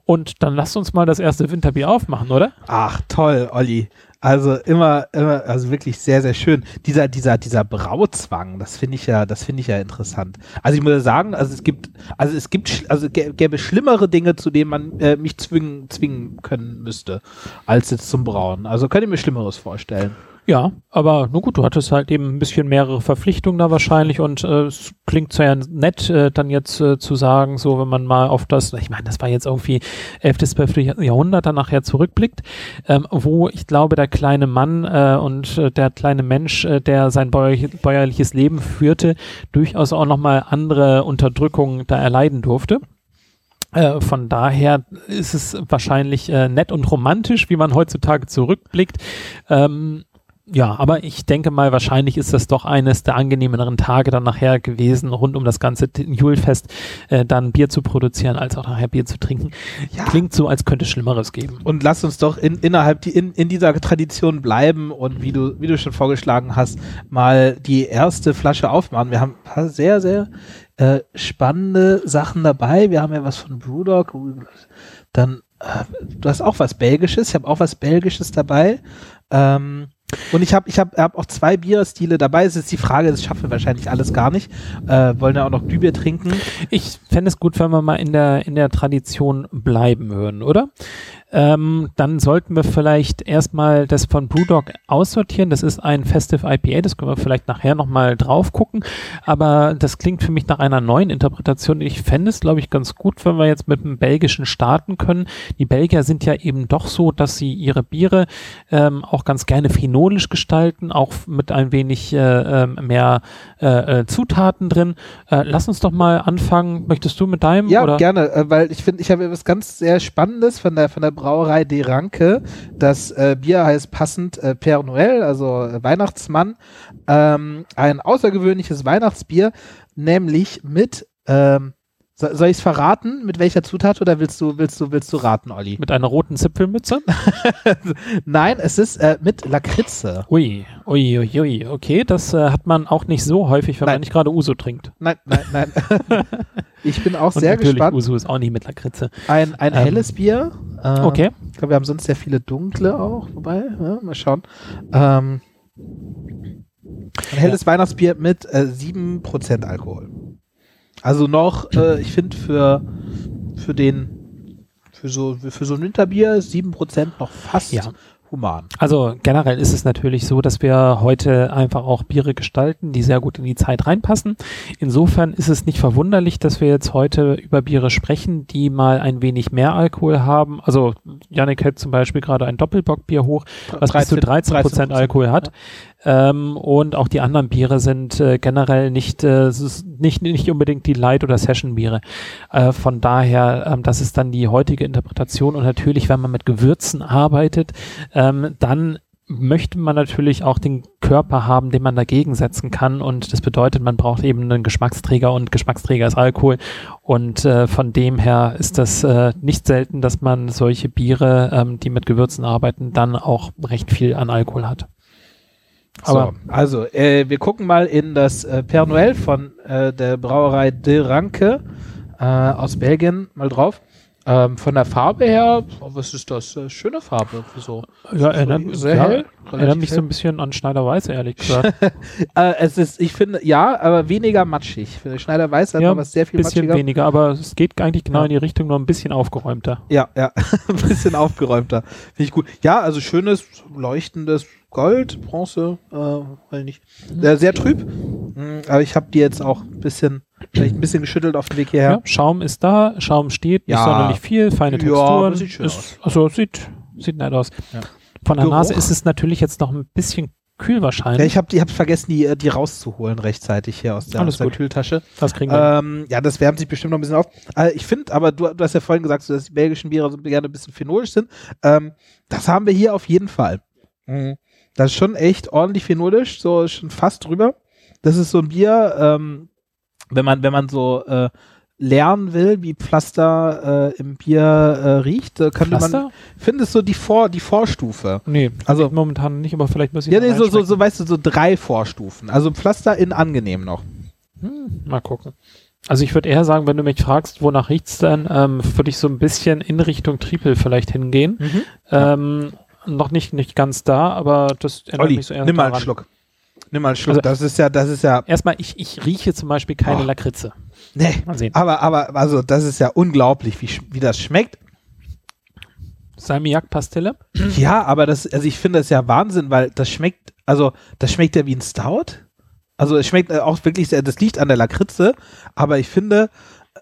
Und dann lasst uns mal das erste Winterbier aufmachen, oder? Ach, toll, Olli. Also immer, immer, also wirklich sehr, sehr schön. Dieser, dieser, dieser Brauzwang, das finde ich ja, das finde ich ja interessant. Also ich muss sagen, also es gibt, also es gibt, also gäbe schlimmere Dinge, zu denen man äh, mich zwingen, zwingen können müsste, als jetzt zum Brauen. Also könnt ihr mir Schlimmeres vorstellen? Ja, aber nur gut, du hattest halt eben ein bisschen mehrere Verpflichtungen da wahrscheinlich und äh, es klingt ja nett, äh, dann jetzt äh, zu sagen, so wenn man mal auf das, ich meine, das war jetzt irgendwie 11. bis 12. Jahrhundert dann nachher zurückblickt, ähm, wo ich glaube, der kleine Mann äh, und äh, der kleine Mensch, äh, der sein bäuerlich, bäuerliches Leben führte, durchaus auch nochmal andere Unterdrückungen da erleiden durfte. Äh, von daher ist es wahrscheinlich äh, nett und romantisch, wie man heutzutage zurückblickt. Ähm, ja, aber ich denke mal, wahrscheinlich ist das doch eines der angenehmeren Tage dann nachher gewesen, rund um das ganze Julfest, äh, dann Bier zu produzieren, als auch nachher Bier zu trinken. Ja. Klingt so, als könnte es Schlimmeres geben. Und lass uns doch in, innerhalb die, in, in dieser Tradition bleiben und wie du, wie du schon vorgeschlagen hast, mal die erste Flasche aufmachen. Wir haben ein paar sehr, sehr äh, spannende Sachen dabei. Wir haben ja was von Brewdog, dann äh, du hast auch was Belgisches, ich habe auch was Belgisches dabei. Ähm, und ich habe ich hab, hab auch zwei Bierstile dabei. Es ist die Frage, das schaffen wir wahrscheinlich alles gar nicht. Äh, wollen ja auch noch Glühbier trinken. Ich fände es gut, wenn wir mal in der, in der Tradition bleiben würden, oder? Ähm, dann sollten wir vielleicht erstmal das von Brewdog aussortieren. Das ist ein Festive IPA, das können wir vielleicht nachher nochmal drauf gucken. Aber das klingt für mich nach einer neuen Interpretation. Ich fände es, glaube ich, ganz gut, wenn wir jetzt mit dem Belgischen starten können. Die Belgier sind ja eben doch so, dass sie ihre Biere ähm, auch ganz gerne phenolisch gestalten, auch mit ein wenig äh, ähm, mehr äh, äh, Zutaten drin. Äh, lass uns doch mal anfangen. Möchtest du mit deinem? Ja, oder? gerne, äh, weil ich finde, ich habe etwas ganz sehr Spannendes von der, von der Brauerei De Ranke. Das äh, Bier heißt passend äh, Père Noël, also äh, Weihnachtsmann. Ähm, ein außergewöhnliches Weihnachtsbier, nämlich mit, ähm, so, soll ich es verraten, mit welcher Zutat oder willst du, willst du, willst du raten, Olli? Mit einer roten Zipfelmütze? [LAUGHS] Nein, es ist äh, mit Lakritze. Ui, ui, ui, ui. Okay, das äh, hat man auch nicht so häufig, wenn Nein. man nicht gerade Uso trinkt. Nein, nein, nein. [LAUGHS] ich bin auch Und sehr natürlich gespannt. Uso ist auch nicht mit Lakritze. Ein, ein Ähm, helles Bier. Ähm, Okay. Ich glaube, wir haben sonst sehr viele dunkle auch, wobei, ja, mal schauen. Ähm, ein helles Weihnachtsbier mit äh, 7% Alkohol. Also noch, äh, ich finde für, für den, für so, für so ein Winterbier ist 7% noch fast Ja. human. Also generell ist es natürlich so, dass wir heute einfach auch Biere gestalten, die sehr gut in die Zeit reinpassen. Insofern ist es nicht verwunderlich, dass wir jetzt heute über Biere sprechen, die mal ein wenig mehr Alkohol haben. Also Janik hält zum Beispiel gerade ein Doppelbockbier hoch, was bis zu 13 Prozent Alkohol hat. Ähm, und auch die anderen Biere sind äh, generell nicht, äh, nicht, nicht unbedingt die Light- oder Session-Biere. Äh, von daher, ähm, das ist dann die heutige Interpretation. Und natürlich, wenn man mit Gewürzen arbeitet, ähm, dann möchte man natürlich auch den Körper haben, den man dagegen setzen kann. Und das bedeutet, man braucht eben einen Geschmacksträger und Geschmacksträger ist Alkohol. Und äh, von dem her ist das äh, nicht selten, dass man solche Biere, ähm, die mit Gewürzen arbeiten, dann auch recht viel an Alkohol hat. Aber so, also, äh, wir gucken mal in das äh, Père Noël von äh, der Brauerei De Ranke äh, aus Belgien mal drauf. Ähm, von der Farbe her, oh, was ist das? Äh, schöne Farbe. Wieso? Ja, erinnert, sehr ja, hell, erinnert mich so hell. ein bisschen an Schneider Weiß, ehrlich [LAUGHS] gesagt. Äh, es ist, ich finde, ja, aber weniger matschig. Schneider Weiß hat ja, noch was sehr viel bisschen matschiger. weniger, aber es geht eigentlich genau Ja. in die Richtung, nur ein bisschen aufgeräumter. Ja, ja, [LAUGHS] ein bisschen aufgeräumter. Finde ich gut. Ja, also schönes, leuchtendes Gold, Bronze, äh, weiß nicht. Äh, sehr trüb. Mm, aber ich habe die jetzt auch ein bisschen, vielleicht ein bisschen geschüttelt auf dem Weg Ja. hierher. Schaum ist da, Schaum steht, nicht Ja. sonderlich viel, feine Ja, Texturen. aber sieht schön ist, Also sieht, sieht nett aus. Ja. Von der Geruch? Nase ist es natürlich jetzt noch ein bisschen kühl Ja, wahrscheinlich. ich habe ich hab vergessen, die, äh, die rauszuholen rechtzeitig hier aus der, Alles aus der gut. Kühltasche. das kriegen wir. Ähm, ja, das wärmt sich bestimmt noch ein bisschen auf. Äh, ich finde, aber du, du hast ja vorhin gesagt, so, dass die belgischen Biere so gerne ein bisschen phenolisch sind. Ähm, das haben wir hier auf jeden Fall. Mhm. Das ist schon echt ordentlich phenolisch, so schon fast drüber. Das ist so ein Bier, ähm, wenn man, wenn man so äh, lernen will, wie Pflaster äh, im Bier äh, riecht, äh, könnte man, Pflaster? findest du die, Vor, die Vorstufe. Nee, also- momentan nicht, aber vielleicht muss ich Ja, nee, so, so, so, weißt du, so drei Vorstufen. Also Pflaster in angenehm noch. Hm, mal gucken. Also ich würde eher sagen, wenn du mich fragst, wonach riecht's denn, ähm, würde ich so ein bisschen in Richtung Triple vielleicht hingehen. Ähm, noch nicht, nicht ganz da, aber das erinnert Olli, mich so eher nimm mal einen daran. Schluck. Nimm mal einen Schluck. Also- das ist ja, das ist ja, Erstmal, ich, ich rieche zum Beispiel keine Oh. Lakritze. nee. Mal sehen. Aber, aber, also, das ist ja unglaublich, wie, wie das schmeckt. Salmiak-Pastille. Ja, aber das, also ich finde das ja Wahnsinn, weil das schmeckt, also das schmeckt ja wie ein Stout. Also es schmeckt äh, auch wirklich sehr, das liegt an der Lakritze, aber ich finde,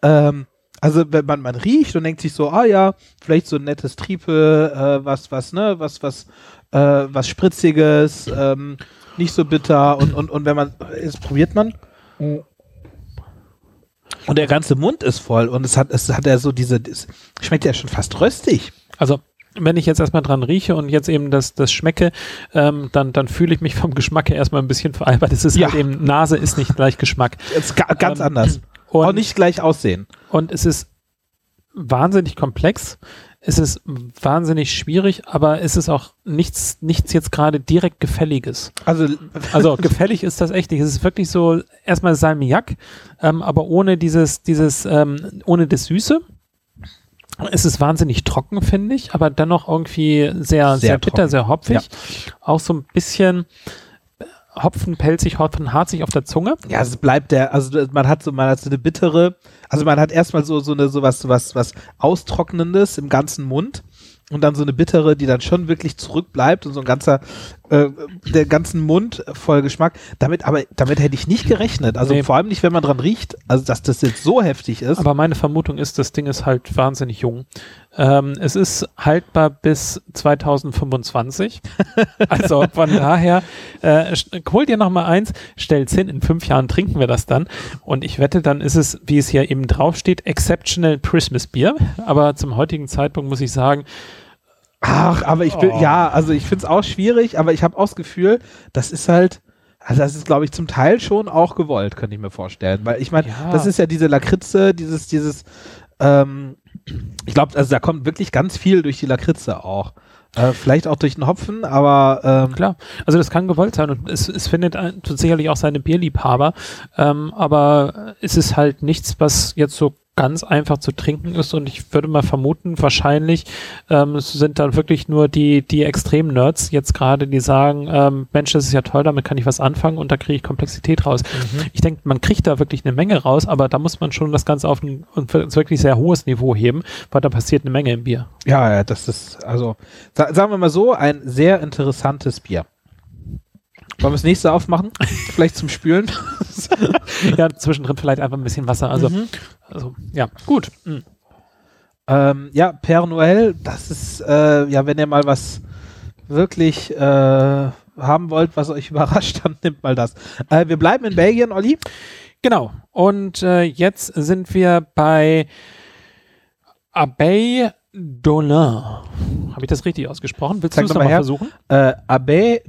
ähm, also wenn man, man riecht und denkt sich so, ah ja, vielleicht so ein nettes Triepel, äh, was, was, ne, was, was, äh, was Spritziges, ähm, nicht so bitter und, und, und wenn man, jetzt probiert man. Und der ganze Mund ist voll und es hat, es hat ja so diese, es schmeckt ja schon fast röstig. Also wenn ich jetzt erstmal dran rieche und jetzt eben das, das schmecke, ähm, dann, dann fühle ich mich vom Geschmack her erstmal ein bisschen veralbert. Es ist Ja. halt eben, Nase ist nicht gleich Geschmack. Es ist ga, ganz Ähm, anders. Und, Auch nicht gleich aussehen. und es ist wahnsinnig komplex. Es ist wahnsinnig schwierig, aber es ist auch nichts, nichts jetzt gerade direkt Gefälliges. Also, Also [LAUGHS] gefällig ist das echt nicht. Es ist wirklich so erstmal Salmiak, ähm, aber ohne dieses, dieses, ähm, ohne das Süße. Es ist wahnsinnig trocken, finde ich, aber dennoch irgendwie sehr, sehr, Sehr bitter, sehr hopfig. Auch so ein bisschen Hopfen, pelzig, Hopfen, harzig auf der Zunge. Ja, es bleibt der, also man hat so, man hat so eine bittere, also man hat erstmal so, so eine, so was, was, was Austrocknendes im ganzen Mund und dann so eine bittere, die dann schon wirklich zurückbleibt und so ein ganzer, äh, der ganzen Mund voll Geschmack. Damit, aber damit hätte ich nicht gerechnet. Also Nee. vor allem nicht, wenn man dran riecht, also dass das jetzt so heftig ist. Aber meine Vermutung ist, das Ding ist halt wahnsinnig jung. Ähm, es ist haltbar bis 2025. [LAUGHS] also von daher, äh, hol dir noch mal eins, stell's hin, in fünf Jahren trinken wir das dann. Und ich wette, dann ist es, wie es hier eben draufsteht, Exceptional Christmas Beer. Aber zum heutigen Zeitpunkt muss ich sagen, Ach, aber ich bin, Oh. ja, also ich finde es auch schwierig, aber ich habe auch das Gefühl, das ist halt, also das ist, glaube ich, zum Teil schon auch gewollt, könnte ich mir vorstellen. Weil ich meine, Ja. das ist ja diese Lakritze, dieses, dieses, ähm, ich glaube, also da kommt wirklich ganz viel durch die Lakritze auch. Äh, vielleicht auch durch den Hopfen, aber ähm, Klar, also das kann gewollt sein und es, es findet ein- sicherlich auch seine Bierliebhaber, ähm, aber es ist halt nichts, was jetzt so ganz einfach zu trinken ist und ich würde mal vermuten, wahrscheinlich ähm, es sind dann wirklich nur die, die Extrem-Nerds jetzt gerade, die sagen, ähm, Mensch, das ist ja toll, damit kann ich was anfangen und da kriege ich Komplexität raus. Ich denke, man kriegt da wirklich eine Menge raus, aber da muss man schon das Ganze auf ein, ein wirklich sehr hohes Niveau heben, weil da passiert eine Menge im Bier. ja, ja, das ist, also, sa sagen wir mal so, ein sehr interessantes Bier. Wollen wir das nächste aufmachen? Vielleicht zum Spülen? [LAUGHS] ja, zwischendrin vielleicht einfach ein bisschen Wasser. Also, Mhm. also ja, gut. Mhm. Ähm, ja, Père Noël, das ist, äh, ja, wenn ihr mal was wirklich äh, haben wollt, was euch [LAUGHS] überrascht, dann nimmt mal das. Äh, wir bleiben in Belgien, Olli. Genau. Und äh, jetzt sind wir bei Abbey Dolin. Habe ich das richtig ausgesprochen? Willst du es noch mal nochmal versuchen? Äh, Abbey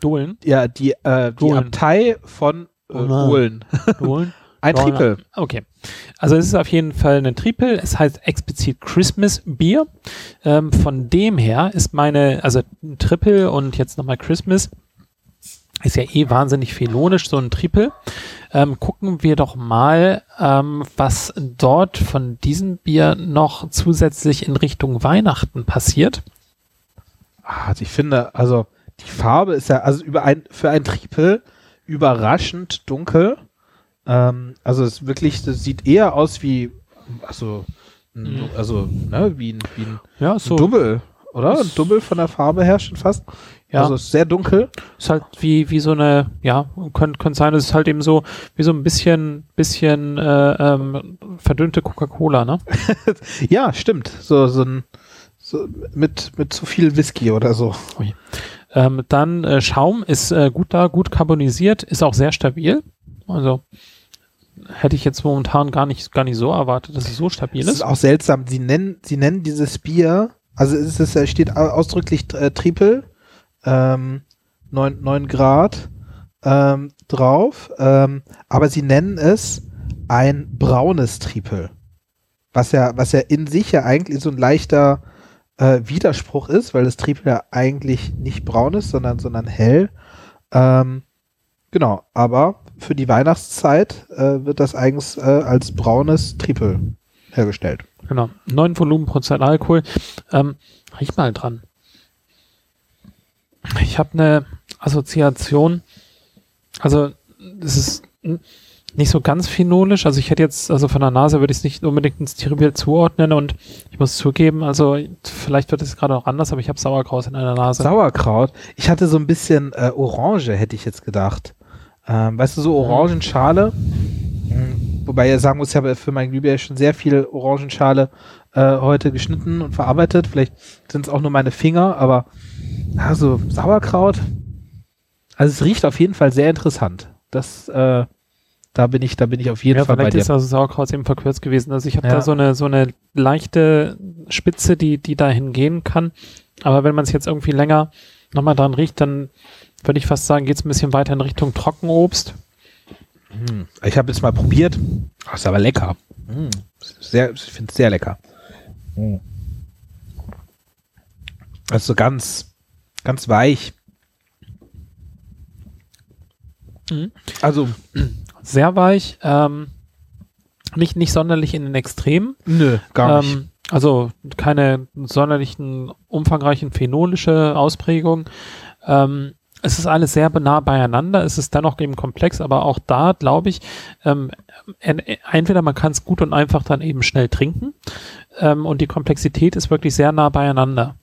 Dohlen. Dolen. Ja, die, äh, die Dohlen. Abtei von äh, Dohlen. [LAUGHS] Dohlen. Dolen. Ein Dohlen. Triple. Okay. Also es ist auf jeden Fall ein Triple. Es heißt explizit Christmas Bier. Ähm, von dem her ist meine, also ein Triple und jetzt nochmal Christmas ist ja eh wahnsinnig felonisch, so ein Triple. Ähm, gucken wir doch mal, ähm, was dort von diesem Bier noch zusätzlich in Richtung Weihnachten passiert. Ah, Also ich finde, also die Farbe ist ja, also über ein, für ein Triple überraschend dunkel. Ähm, also es wirklich, das sieht eher aus wie, also, ein- Mhm. also, ne, wie ein, wie ein Ja, Ein so Double, oder? Ein Double von der Farbe her schon fast. Ja. Also ist sehr dunkel. ist halt wie, wie so eine, ja, könnte könnte sein, es ist halt eben so, wie so ein bisschen, bisschen äh, ähm, verdünnte Coca-Cola, ne? [LAUGHS] Ja, stimmt. So, so ein so mit, mit zu viel Whisky oder so. Ähm, dann äh, Schaum ist äh, gut da, gut carbonisiert, ist auch sehr stabil. Also hätte ich jetzt momentan gar nicht, gar nicht so erwartet, dass es so stabil Das ist ist. auch seltsam. Sie nennen, sie nennen dieses Bier, also es ist, steht au- ausdrücklich äh, Triple, ähm, 9, 9 Grad ähm, drauf, ähm, aber sie nennen es ein braunes Triple. Was ja, was ja in sich ja eigentlich so ein leichter äh, Widerspruch ist, weil das Triple ja eigentlich nicht braun ist, sondern, sondern hell. Ähm, genau, aber für die Weihnachtszeit äh, wird das eigens äh, als braunes Triple hergestellt. Genau. 9 Volumenprozent Alkohol. Ähm, riech mal dran. Ich habe eine Assoziation. Also, das ist, hm, nicht so ganz phenolisch. Also ich hätte jetzt, also von der Nase würde ich es nicht unbedingt ins Tiribier zuordnen und ich muss zugeben, also vielleicht wird es gerade auch anders, aber ich habe Sauerkraut in einer Nase. Sauerkraut. Ich hatte so ein bisschen äh, Orange, hätte ich jetzt gedacht. Ähm, weißt du, so Orangenschale. Mhm. Wobei ihr sagen muss, ich habe für mein Glühbirne schon sehr viel Orangenschale äh, heute geschnitten und verarbeitet. Vielleicht sind es auch nur meine Finger, aber also Sauerkraut. Also es riecht auf jeden Fall sehr interessant. Das, äh, da bin ich, da bin ich auf jeden ja, Fall bei vielleicht dir. ist also Sauerkraut eben verkürzt gewesen. Also ich habe Ja. da so eine so eine leichte Spitze, die die dahin gehen kann. Aber wenn man es jetzt irgendwie länger nochmal dran riecht, dann würde ich fast sagen, geht es ein bisschen weiter in Richtung Trockenobst. Hm. Ich habe jetzt mal probiert. Oh, ist aber lecker. Hm. Sehr, ich finde es sehr lecker. Hm. Also ganz, ganz weich. Mhm. Also, Sehr weich, ähm, nicht nicht sonderlich in den Extremen. nö, gar nicht. Ähm, also keine sonderlichen umfangreichen phenolische Ausprägung. Ähm, es ist alles sehr nah beieinander. Es ist dennoch eben komplex, aber auch da glaube ich, ähm, en- entweder man kann es gut und einfach dann eben schnell trinken ähm, und die Komplexität ist wirklich sehr nah beieinander.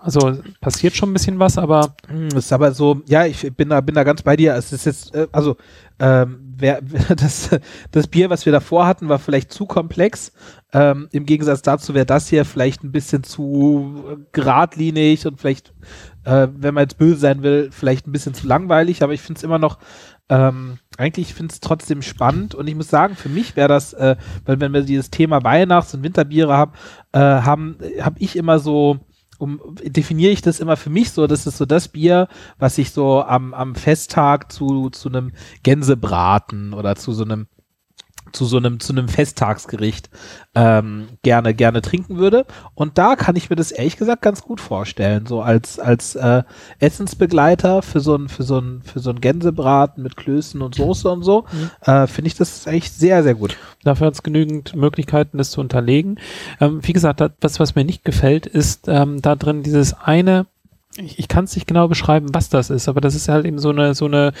Also passiert schon ein bisschen was, aber Hm, ist aber so, ja, ich bin da, bin da ganz bei dir. Es ist jetzt, äh, also, ähm, wer, [LAUGHS] das, das Bier, was wir davor hatten, war vielleicht zu komplex. Ähm, Im Gegensatz dazu wäre das hier vielleicht ein bisschen zu geradlinig und vielleicht, äh, wenn man jetzt böse sein will, vielleicht ein bisschen zu langweilig, aber ich finde es immer noch, ähm, eigentlich finde es trotzdem spannend und ich muss sagen, für mich wäre das, äh, weil wenn wir dieses Thema Weihnachts- und Winterbiere haben, äh, haben, habe ich immer so, um, definiere ich das immer für mich so, das ist so das Bier, was ich so am, am Festtag zu, zu einem Gänsebraten oder zu so einem zu so einem zu einem Festtagsgericht ähm, gerne gerne trinken würde. Und da kann ich mir das ehrlich gesagt ganz gut vorstellen. So als als äh, Essensbegleiter für so ein für so ein für so ein Gänsebraten mit Klößen und Soße und so äh, finde ich das echt sehr sehr gut. Dafür hat es genügend Möglichkeiten, das zu unterlegen. Ähm, wie gesagt, das, was, was mir nicht gefällt, ist ähm, da drin dieses eine, ich, ich kann es nicht genau beschreiben, was das ist, aber das ist halt eben so eine, so eine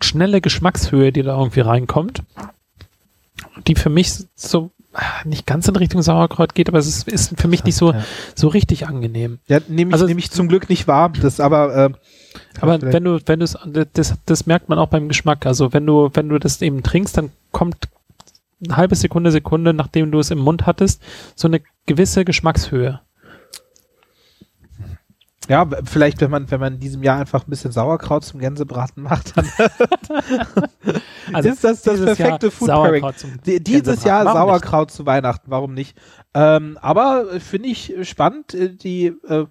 schnelle Geschmackshöhe, die da irgendwie reinkommt, die für mich so ah, nicht ganz in Richtung Sauerkraut geht, aber es ist, ist für mich nicht so, Ja. so richtig angenehm. ja nehme ich Also- nehme ich zum Glück nicht wahr das aber äh, Aber wenn du, wenn du es, das, das merkt man auch beim Geschmack. Also wenn du, wenn du das eben trinkst, dann kommt eine halbe Sekunde, Sekunde, nachdem du es im Mund hattest, so eine gewisse Geschmackshöhe. Ja, vielleicht, wenn man, wenn man in diesem Jahr einfach ein bisschen Sauerkraut zum Gänsebraten macht, dann [LAUGHS] Also ist das das perfekte Jahr Food Pairing. Die- Dieses. Jahr Warum Sauerkraut zu Weihnachten, warum nicht? Ähm, aber äh, finde ich spannend, äh, die äh,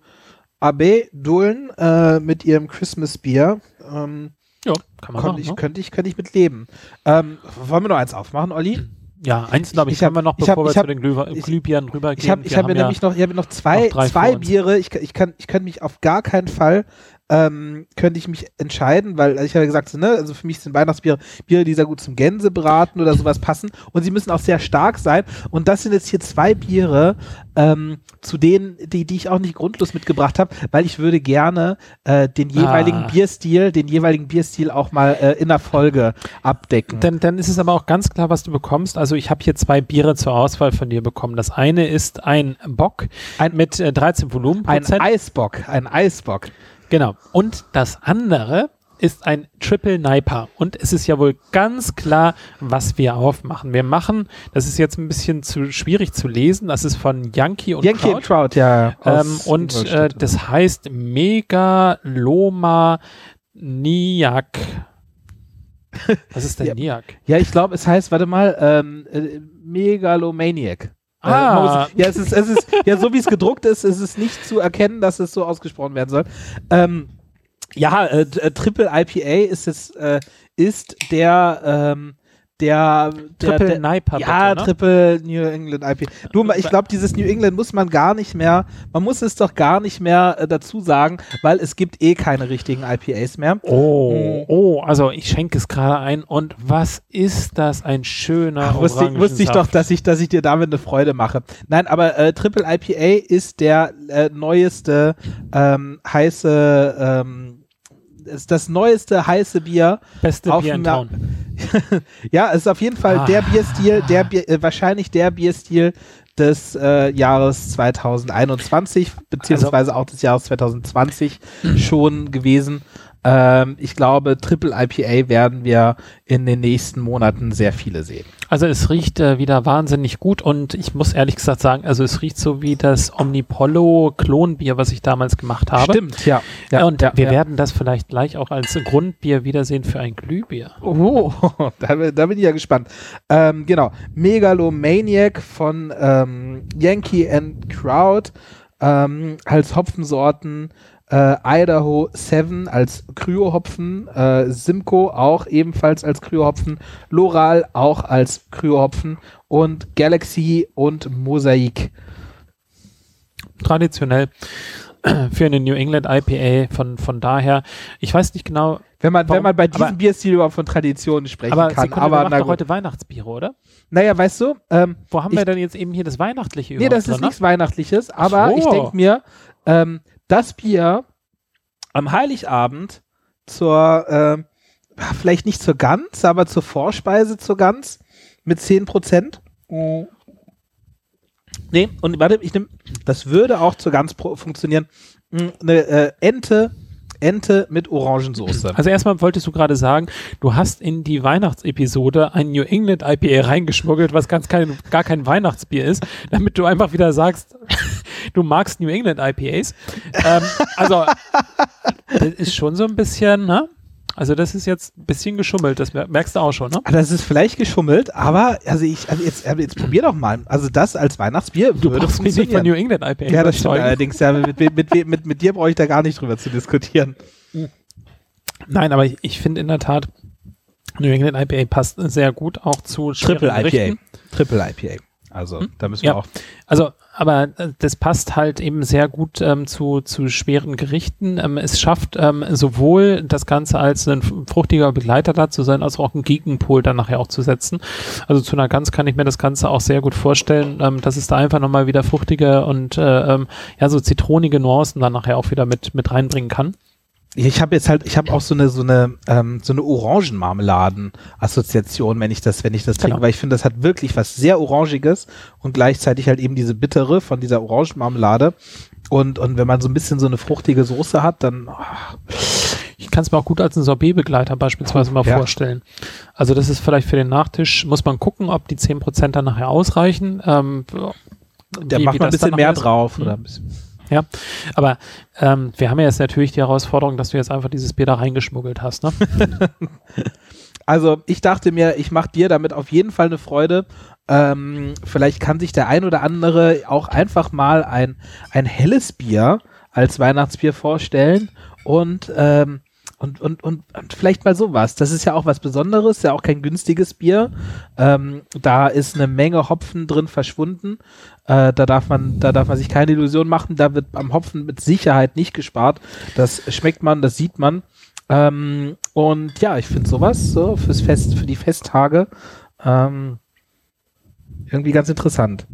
AB Dullen äh, mit ihrem Christmas Bier. Ähm, nicht? Ja, kann man konnte machen. ich, ne? könnte ich, könnte ich mit leben. Ähm, wollen wir noch eins aufmachen, Olli? [CLEARS THROAT] Ja, eins glaube ich, Ich hab- haben wir noch, hab- bevor ich wir hab- zu den ich- Glühbirnen rübergehen. Ich habe ich Wir hab mir ja nämlich noch, ich habe noch zwei, noch zwei. Biere. Ich, ich kann, ich kann mich auf gar keinen Fall ähm, könnte ich mich entscheiden, weil also ich habe ja gesagt, so, ne, also für mich sind Weihnachtsbiere Biere, die sehr gut zum Gänsebraten oder sowas passen und sie müssen auch sehr stark sein. Und das sind jetzt hier zwei Biere, ähm, zu denen, die, die ich auch nicht grundlos mitgebracht habe, weil ich würde gerne äh, den jeweiligen Ah. Bierstil, den jeweiligen Bierstil auch mal äh, in der Folge abdecken. Dann, dann ist es aber auch ganz klar, was du bekommst. Also ich habe hier zwei Biere zur Auswahl von dir bekommen. Das eine ist ein Bock Ein- mit äh, 13 ein Volumenprozent. Eisbock, ein Eisbock. Genau. Und das andere ist ein Triple Niper. Und es ist ja wohl ganz klar, was wir aufmachen. Wir machen, das ist jetzt ein bisschen zu schwierig zu lesen, das ist von Yankee und Yankee Kraut. und Trout, ja. Ähm, und äh, das heißt Megaloma Niak. Was ist denn [LAUGHS] Ja. Niak? Ja, ich glaube, es heißt, warte mal, ähm, äh, Megalomaniac. Äh, Ah. ja, es ist, es ist, ja, so wie es gedruckt ist, ist es nicht zu erkennen, dass es so ausgesprochen werden soll. Ähm, ja, äh, äh, Triple IPA ist es, äh, ist der, ähm, der, der, Triple der Niper. ja, ne? Triple New England IPA. Du, ich glaube, dieses New England muss man gar nicht mehr, man muss es doch gar nicht mehr äh, dazu sagen, weil es gibt eh keine richtigen IPAs mehr. Oh, Mhm. oh, also ich schenke es gerade ein und was ist das ein schöner Ach, wusste, ich- wusste ich doch, dass ich, dass ich dir damit eine Freude mache. Nein, aber äh, Triple IPA ist der äh, neueste ähm, heiße ähm, ist das neueste heiße Bier. Beste auf Bier in Town. [LAUGHS] ja, es ist auf jeden Fall der Ah. Bierstil, der Bier, äh, wahrscheinlich der Bierstil des äh, Jahres 2021, beziehungsweise auch des Jahres 2020 schon gewesen. Ähm, ich glaube, Triple IPA werden wir in den nächsten Monaten sehr viele sehen. Also es riecht äh, wieder wahnsinnig gut und ich muss ehrlich gesagt sagen, also es riecht so wie das Omnipollo Klonbier, was ich damals gemacht habe. Stimmt, ja. ja und ja, wir ja. werden das vielleicht gleich auch als Grundbier wiedersehen für ein Glühbier. Oh, [LAUGHS] da, bin- da bin ich ja gespannt. Ähm, genau, Megalomaniac von ähm, Yankee and Crowd ähm, als Hopfensorten, äh, Idaho 7 als Kryohopfen, äh, Simcoe auch ebenfalls als Kryohopfen, Loral auch als Kryohopfen und Galaxy und Mosaik. Traditionell [CLEARS THROAT] für eine New England IPA, von, von daher, ich weiß nicht genau, Wenn man, Warum? wenn man bei diesem Aber- Bierstil überhaupt von Traditionen sprechen aber, kann. Sekunde, aber wir doch heute Weihnachtsbiere, oder? Naja, weißt du, ähm, Wo haben Ich- wir denn jetzt eben hier das Weihnachtliche Nee, das ist drin, nichts Weihnachtliches, aber so. ich denke mir, ähm, das Bier am Heiligabend zur, ähm, vielleicht nicht zur Gans, aber zur Vorspeise zur Gans mit 10%. Nee, und warte, ich nehme, das würde auch zur Gans funktionieren. Eine äh, Ente, Ente mit Orangensoße. Also erstmal wolltest du gerade sagen, du hast in die Weihnachtsepisode ein New England IPA reingeschmuggelt, was ganz kein, gar kein Weihnachtsbier ist, damit du einfach wieder sagst, du magst New England IPAs. ähm, also das ist schon so ein bisschen, ne? Also das ist jetzt ein bisschen geschummelt, das mer- merkst du auch schon, ne? Ah, Das ist vielleicht geschummelt, aber also ich, also jetzt, also jetzt probier doch mal. Also das als Weihnachtsbier Du würde brauchst mich nicht von funktionieren. New England IPA Ja, das stimmt allerdings. Ja, mit, mit, mit, mit, mit dir brauche ich da gar nicht drüber zu diskutieren. Nein, aber ich, ich finde in der Tat, New England IPA passt sehr gut auch zu Triple IPA. Triple IPA. Also, da müssen wir Ja. auch. Also, aber äh, das passt halt eben sehr gut ähm, zu, zu schweren Gerichten. Ähm, es schafft ähm, sowohl das Ganze als ein fruchtiger Begleiter dazu sein, als auch einen Gegenpol dann nachher auch zu setzen. Also zu einer Gans kann ich mir das Ganze auch sehr gut vorstellen, ähm, dass es da einfach nochmal wieder fruchtige und äh, ähm, ja so zitronige Nuancen dann nachher auch wieder mit, mit reinbringen kann. Ich habe jetzt halt, ich habe auch so eine so eine ähm, so eine Orangenmarmeladen-Assoziation, wenn ich das, wenn ich das trinke, Genau. weil ich finde, das hat wirklich was sehr orangiges und gleichzeitig halt eben diese bittere von dieser Orangenmarmelade. Und und wenn man so ein bisschen so eine fruchtige Soße hat, dann ah, Ich kann es mir auch gut als einen Sorbetbegleiter beispielsweise mal Ja. vorstellen. Also das ist vielleicht für den Nachtisch, muss man gucken, ob die 10% dann nachher ausreichen. Ähm, der macht mal ein bisschen mehr ist. drauf Mhm. oder ein bisschen. Ja, aber ähm, wir haben ja jetzt natürlich die Herausforderung, dass du jetzt einfach dieses Bier da reingeschmuggelt hast. Ne? [LAUGHS] Also ich dachte mir, ich mache dir damit auf jeden Fall eine Freude. Ähm, vielleicht kann sich der ein oder andere auch einfach mal ein, ein helles Bier als Weihnachtsbier vorstellen und, ähm, und, und, und, und vielleicht mal sowas. Das ist ja auch was Besonderes, ja auch kein günstiges Bier. Ähm, da ist eine Menge Hopfen drin verschwunden. Äh, da darf man, da darf man sich keine Illusion machen. Da wird am Hopfen mit Sicherheit nicht gespart. Das schmeckt man, das sieht man. Ähm, und ja, ich finde sowas so fürs Fest, für die Festtage ähm, irgendwie ganz interessant.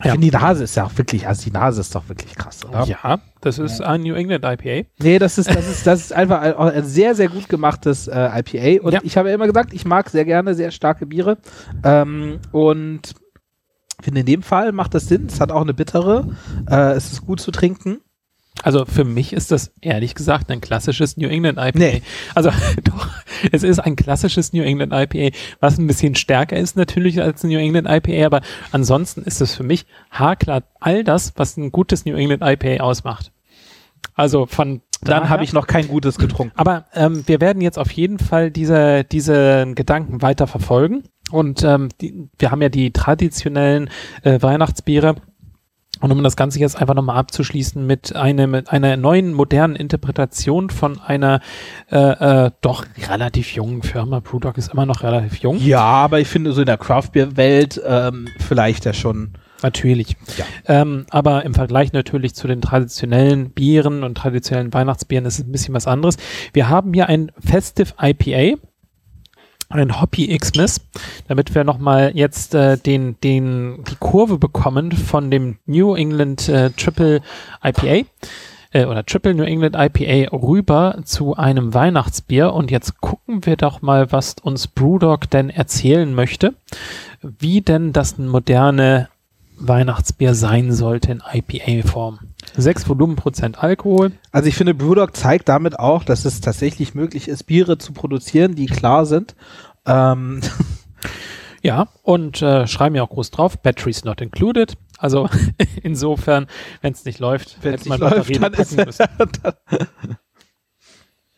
Ich Ja. finde, die Nase ist ja auch wirklich, also die Nase ist doch wirklich krass, oder? Ja, das ist ein New England IPA. Nee, das ist, das ist, das ist einfach ein, ein sehr, sehr gut gemachtes äh, IPA. Und Ja. ich habe ja immer gesagt, ich mag sehr gerne sehr starke Biere. Ähm, und finde in dem Fall macht das Sinn. Es hat auch eine bittere. Äh, es ist gut zu trinken. Also für mich ist das ehrlich gesagt ein klassisches New England IPA. Nee. Also [LAUGHS] doch, es ist ein klassisches New England IPA, was ein bisschen stärker ist natürlich als ein New England IPA, aber ansonsten ist es für mich haarklar all das, was ein gutes New England IPA ausmacht. Also von Dann habe ich noch kein gutes getrunken. Aber ähm, wir werden jetzt auf jeden Fall diese, diese Gedanken weiter verfolgen. Und ähm, die, wir haben ja die traditionellen äh, Weihnachtsbiere. Und um das Ganze jetzt einfach nochmal abzuschließen mit, eine, mit einer neuen modernen Interpretation von einer äh, äh, doch relativ jungen Firma. Brewdog ist immer noch relativ jung. Ja, aber ich finde so in der Craft Beer Welt ähm, vielleicht ja schon. Natürlich. Ja. Ähm, aber im Vergleich natürlich zu den traditionellen Bieren und traditionellen Weihnachtsbieren ist es ein bisschen was anderes. Wir haben hier ein Festive IPA, ein Hoppy Xmas, damit wir nochmal jetzt äh, den, den, die Kurve bekommen von dem New England äh, Triple IPA. äh, oder Triple New England IPA rüber zu einem Weihnachtsbier und jetzt gucken wir doch mal, was uns Brewdog denn erzählen möchte, wie denn das moderne Weihnachtsbier sein sollte in IPA-Form. 6 Volumenprozent Alkohol. Also ich finde, Brewdog zeigt damit auch, dass es tatsächlich möglich ist, Biere zu produzieren, die klar sind. Ähm. [LAUGHS] Ja, und äh, schreiben ja auch groß drauf, Batteries not included. Also [LAUGHS] insofern, wenn es nicht läuft, wenn es nicht läuft, dann ist [LAUGHS] dann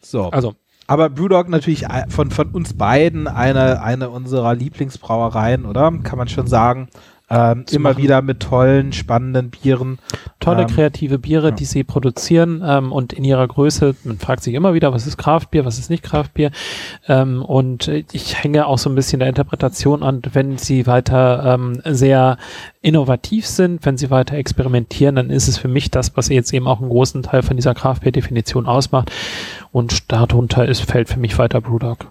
So. Also. Aber Brewdog natürlich von, von uns beiden eine, eine unserer Lieblingsbrauereien, oder? Kann man schon sagen. Ähm, immer machen. wieder mit tollen, spannenden Bieren. Tolle ähm, kreative Biere, ja. die sie produzieren ähm, und in ihrer Größe. Man fragt sich immer wieder, was ist Kraftbier, was ist nicht Kraftbier. Ähm, und ich hänge auch so ein bisschen der Interpretation an, wenn sie weiter ähm, sehr innovativ sind, wenn sie weiter experimentieren, dann ist es für mich das, was jetzt eben auch einen großen Teil von dieser Kraftbier-Definition ausmacht. Und darunter ist, fällt für mich weiter Brewdog.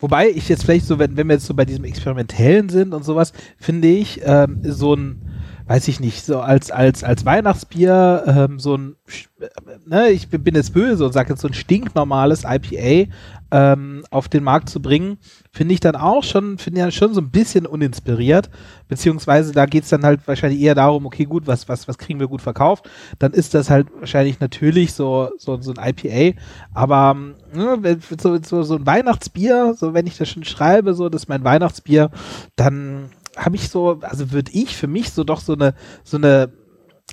Wobei ich jetzt vielleicht so, wenn, wenn wir jetzt so bei diesem Experimentellen sind und sowas, finde ich, ähm, so ein, weiß ich nicht, so als, als, als Weihnachtsbier, ähm, so ein, ne, ich bin jetzt böse und sage jetzt so ein stinknormales IPA ähm, auf den Markt zu bringen, finde ich dann auch schon, finde ja schon so ein bisschen uninspiriert. Beziehungsweise da geht es dann halt wahrscheinlich eher darum, okay, gut, was, was, was kriegen wir gut verkauft? Dann ist das halt wahrscheinlich natürlich so, so, so ein IPA. Aber ne, so, so, so ein Weihnachtsbier, so wenn ich das schon schreibe, so, das ist mein Weihnachtsbier, dann habe ich so, also würde ich für mich so doch so eine, so eine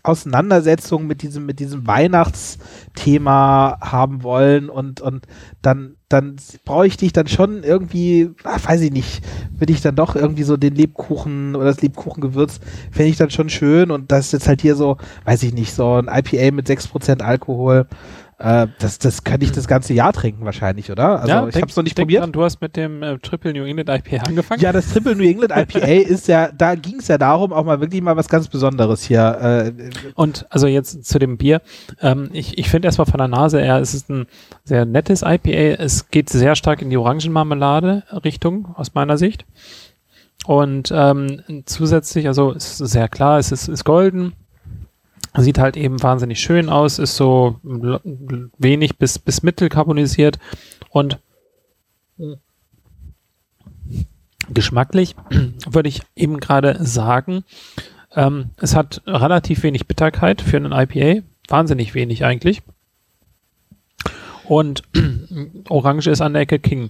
Auseinandersetzung mit diesem, mit diesem Weihnachtsthema haben wollen und, und dann, dann brauche ich dich dann schon irgendwie, ach, weiß ich nicht, würde ich dann doch irgendwie so den Lebkuchen oder das Lebkuchengewürz, fände ich dann schon schön und das ist jetzt halt hier so, weiß ich nicht, so ein IPA mit 6% Alkohol, äh, das, das könnte ich das ganze Jahr trinken wahrscheinlich, oder? Also ja, ich habe es noch nicht probiert. Dran, du hast mit dem äh, Triple New England IPA [LAUGHS] angefangen. Ja, das Triple New England IPA [LAUGHS] ist ja, da ging es ja darum, auch mal wirklich mal was ganz Besonderes hier. Äh, Und also jetzt zu dem Bier. Ähm, ich ich finde erstmal von der Nase her, es ist ein sehr nettes IPA. Es geht sehr stark in die Orangenmarmelade-Richtung aus meiner Sicht. Und ähm, zusätzlich, also ist sehr klar, es ist, ist golden, Sieht halt eben wahnsinnig schön aus, ist so wenig bis, bis mittelkarbonisiert und geschmacklich [CLEARS THROAT] würde ich eben gerade sagen, ähm, es hat relativ wenig Bitterkeit für einen IPA, wahnsinnig wenig eigentlich und [CLEARS THROAT] Orange ist an der Ecke King.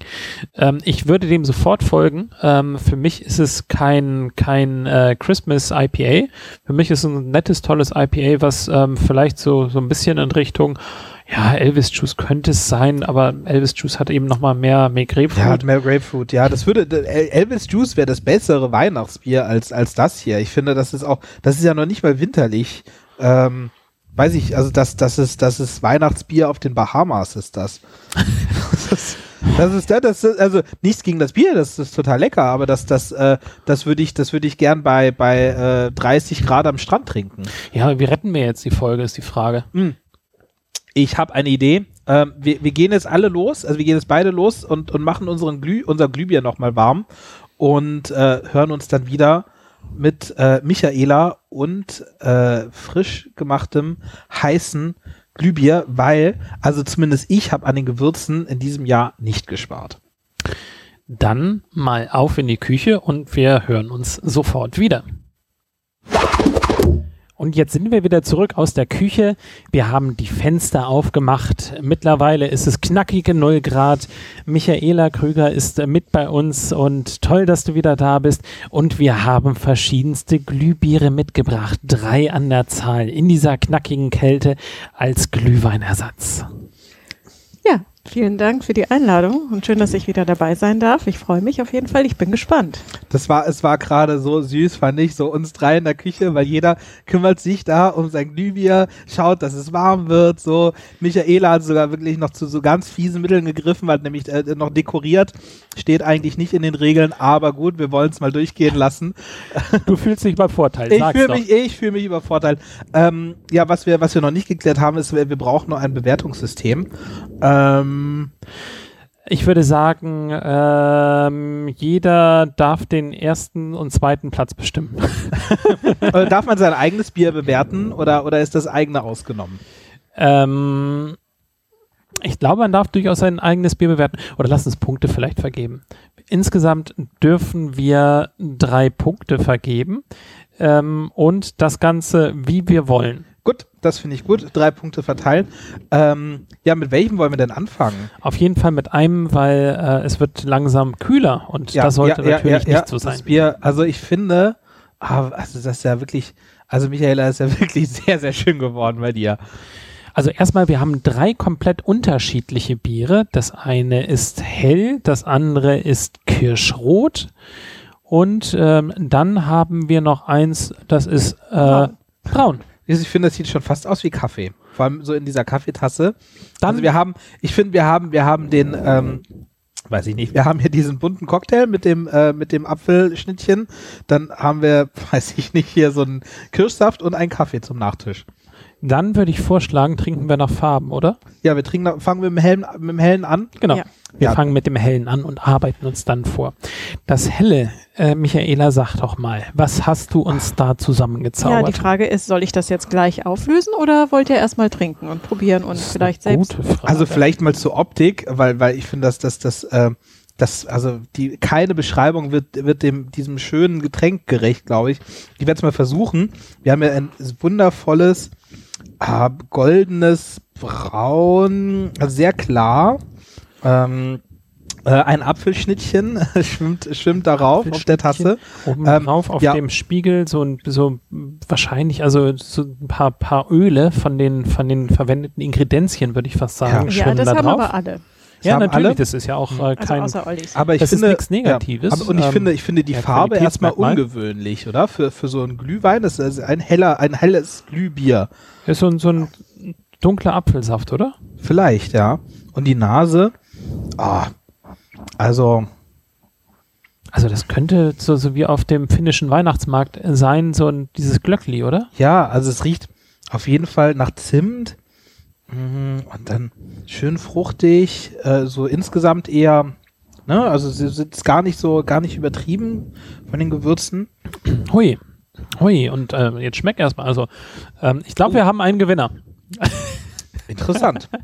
Ähm, ich würde dem sofort folgen. Ähm, für mich ist es kein, kein äh, Christmas IPA. Für mich ist es ein nettes, tolles IPA, was ähm, vielleicht so, so ein bisschen in Richtung ja, Elvis Juice könnte es sein, aber Elvis Juice hat eben nochmal mehr, mehr Grapefruit. Ja, mehr Grapefruit, ja. Das würde, Elvis Juice wäre das bessere Weihnachtsbier als, als das hier. Ich finde, das ist auch, das ist ja noch nicht mal winterlich. Ähm, weiß ich, also das, das ist, das ist Weihnachtsbier auf den Bahamas, ist das. das, [LAUGHS] das ist das, ist, also nichts gegen das Bier, das ist total lecker, aber das, das, äh, das würde ich, das würde ich gern bei, bei äh, 30 Grad am Strand trinken. Ja, wie retten wir jetzt die Folge, ist die Frage. Hm. Ich habe eine Idee. Ähm, wir, wir gehen jetzt alle los, also wir gehen jetzt beide los und, und machen unseren Glüh, unser Glühbier nochmal warm und äh, hören uns dann wieder mit äh, Michaela und äh, frisch gemachtem heißen Glühbier, weil, also zumindest ich habe an den Gewürzen in diesem Jahr nicht gespart. Dann mal auf in die Küche und wir hören uns sofort wieder. Und jetzt sind wir wieder zurück aus der Küche. Wir haben die Fenster aufgemacht. Mittlerweile ist es knackige 0 Grad. Michaela Krüger ist mit bei uns und toll, dass du wieder da bist. Und wir haben verschiedenste Glühbiere mitgebracht. Drei an der Zahl in dieser knackigen Kälte als Glühweinersatz. Vielen Dank für die Einladung und schön, dass ich wieder dabei sein darf. Ich freue mich auf jeden Fall. Ich bin gespannt. Das war, es war gerade so süß, fand ich, so uns drei in der Küche, weil jeder kümmert sich da um sein Glühbier, schaut, dass es warm wird, so. Michaela hat sogar wirklich noch zu so ganz fiesen Mitteln gegriffen, weil nämlich äh, noch dekoriert. Steht eigentlich nicht in den Regeln, aber gut, wir wollen es mal durchgehen lassen. Du fühlst dich übervorteilt, Ich fühle mich, ich fühle mich übervorteilt. Ähm, ja, was wir, was wir noch nicht geklärt haben, ist, wir, wir brauchen noch ein Bewertungssystem. Ähm, ich würde sagen, ähm, jeder darf den ersten und zweiten Platz bestimmen. [LAUGHS] darf man sein eigenes Bier bewerten oder, oder ist das eigene ausgenommen? Ähm, ich glaube, man darf durchaus sein eigenes Bier bewerten. Oder lass uns Punkte vielleicht vergeben. Insgesamt dürfen wir drei Punkte vergeben. Ähm, und das Ganze, wie wir wollen. Das finde ich gut. Drei Punkte verteilen. Ähm, ja, mit welchem wollen wir denn anfangen? Auf jeden Fall mit einem, weil äh, es wird langsam kühler und Ja, das sollte ja, natürlich nicht so sein. Bier, also ich finde, ah, also das ist ja wirklich, also Michaela ist ja [LAUGHS] wirklich sehr, sehr schön geworden bei dir. Also erstmal, wir haben drei komplett unterschiedliche Biere. Das eine ist hell, das andere ist kirschrot und ähm, dann haben wir noch eins, das ist äh, braun. Braun. Ich finde, das sieht schon fast aus wie Kaffee. Vor allem so in dieser Kaffeetasse. Dann- also wir haben, ich finde, wir haben, wir haben den, ähm, weiß ich nicht, wir haben hier diesen bunten Cocktail mit dem, äh, mit dem Apfelschnittchen. Dann haben wir, [LAUGHS] weiß ich nicht, hier so einen Kirschsaft und einen Kaffee zum Nachtisch. Dann würde ich vorschlagen, trinken wir nach Farben, oder? Ja, wir trinken, fangen wir mit dem hellen, mit dem hellen an. Genau. Ja. Wir Ja. fangen mit dem Hellen an und arbeiten uns dann vor. Das Helle, äh, Michaela, sag doch mal, was hast du uns da Ja, zusammengezaubert? die Frage ist, soll ich das jetzt gleich auflösen oder wollt ihr erstmal trinken und probieren und vielleicht selbst? Gute Frage. Also vielleicht mal zur Optik, weil, weil ich finde, dass das, das, äh, das, also die, keine Beschreibung wird, wird dem, diesem schönen Getränk gerecht, glaube ich. Ich werde es mal versuchen. Wir haben ja ein wundervolles, äh, goldenes Braun, also sehr klar. Ähm, äh, ein Apfelschnittchen [LAUGHS] schwimmt, schwimmt darauf auf der Tasse. Oben Ähm, drauf auf ja. dem Spiegel so ein so wahrscheinlich also so ein paar paar Öle von den von den verwendeten Ingredienzien würde ich fast sagen Ja. schwimmen Ja, das da haben drauf. aber alle. Das ja natürlich, alle. das ist ja auch äh, Also kein außer Ollis. Aber ich Das ist finde, nichts Negatives, Ja, aber, und ich ähm, finde, ich finde die ja, Farbe erstmal ungewöhnlich, oder? Für, für so ein Glühwein. Das ist ein heller, ein helles Glühbier. ist so ein so ein dunkler Apfelsaft, oder? Vielleicht, ja. Und die Nase, ah, also, Also das könnte so, so wie auf dem finnischen Weihnachtsmarkt sein, so ein dieses Glöckli, oder? ja, also es riecht auf jeden Fall nach Zimt. Mhm, Und dann schön fruchtig, äh, so insgesamt eher, ne, also sie sind gar nicht so, gar nicht übertrieben von den Gewürzen. Hui. Hui, und äh, jetzt schmeckt erstmal. Also, ähm, ich glaube, wir haben einen Gewinner. Interessant. [LAUGHS]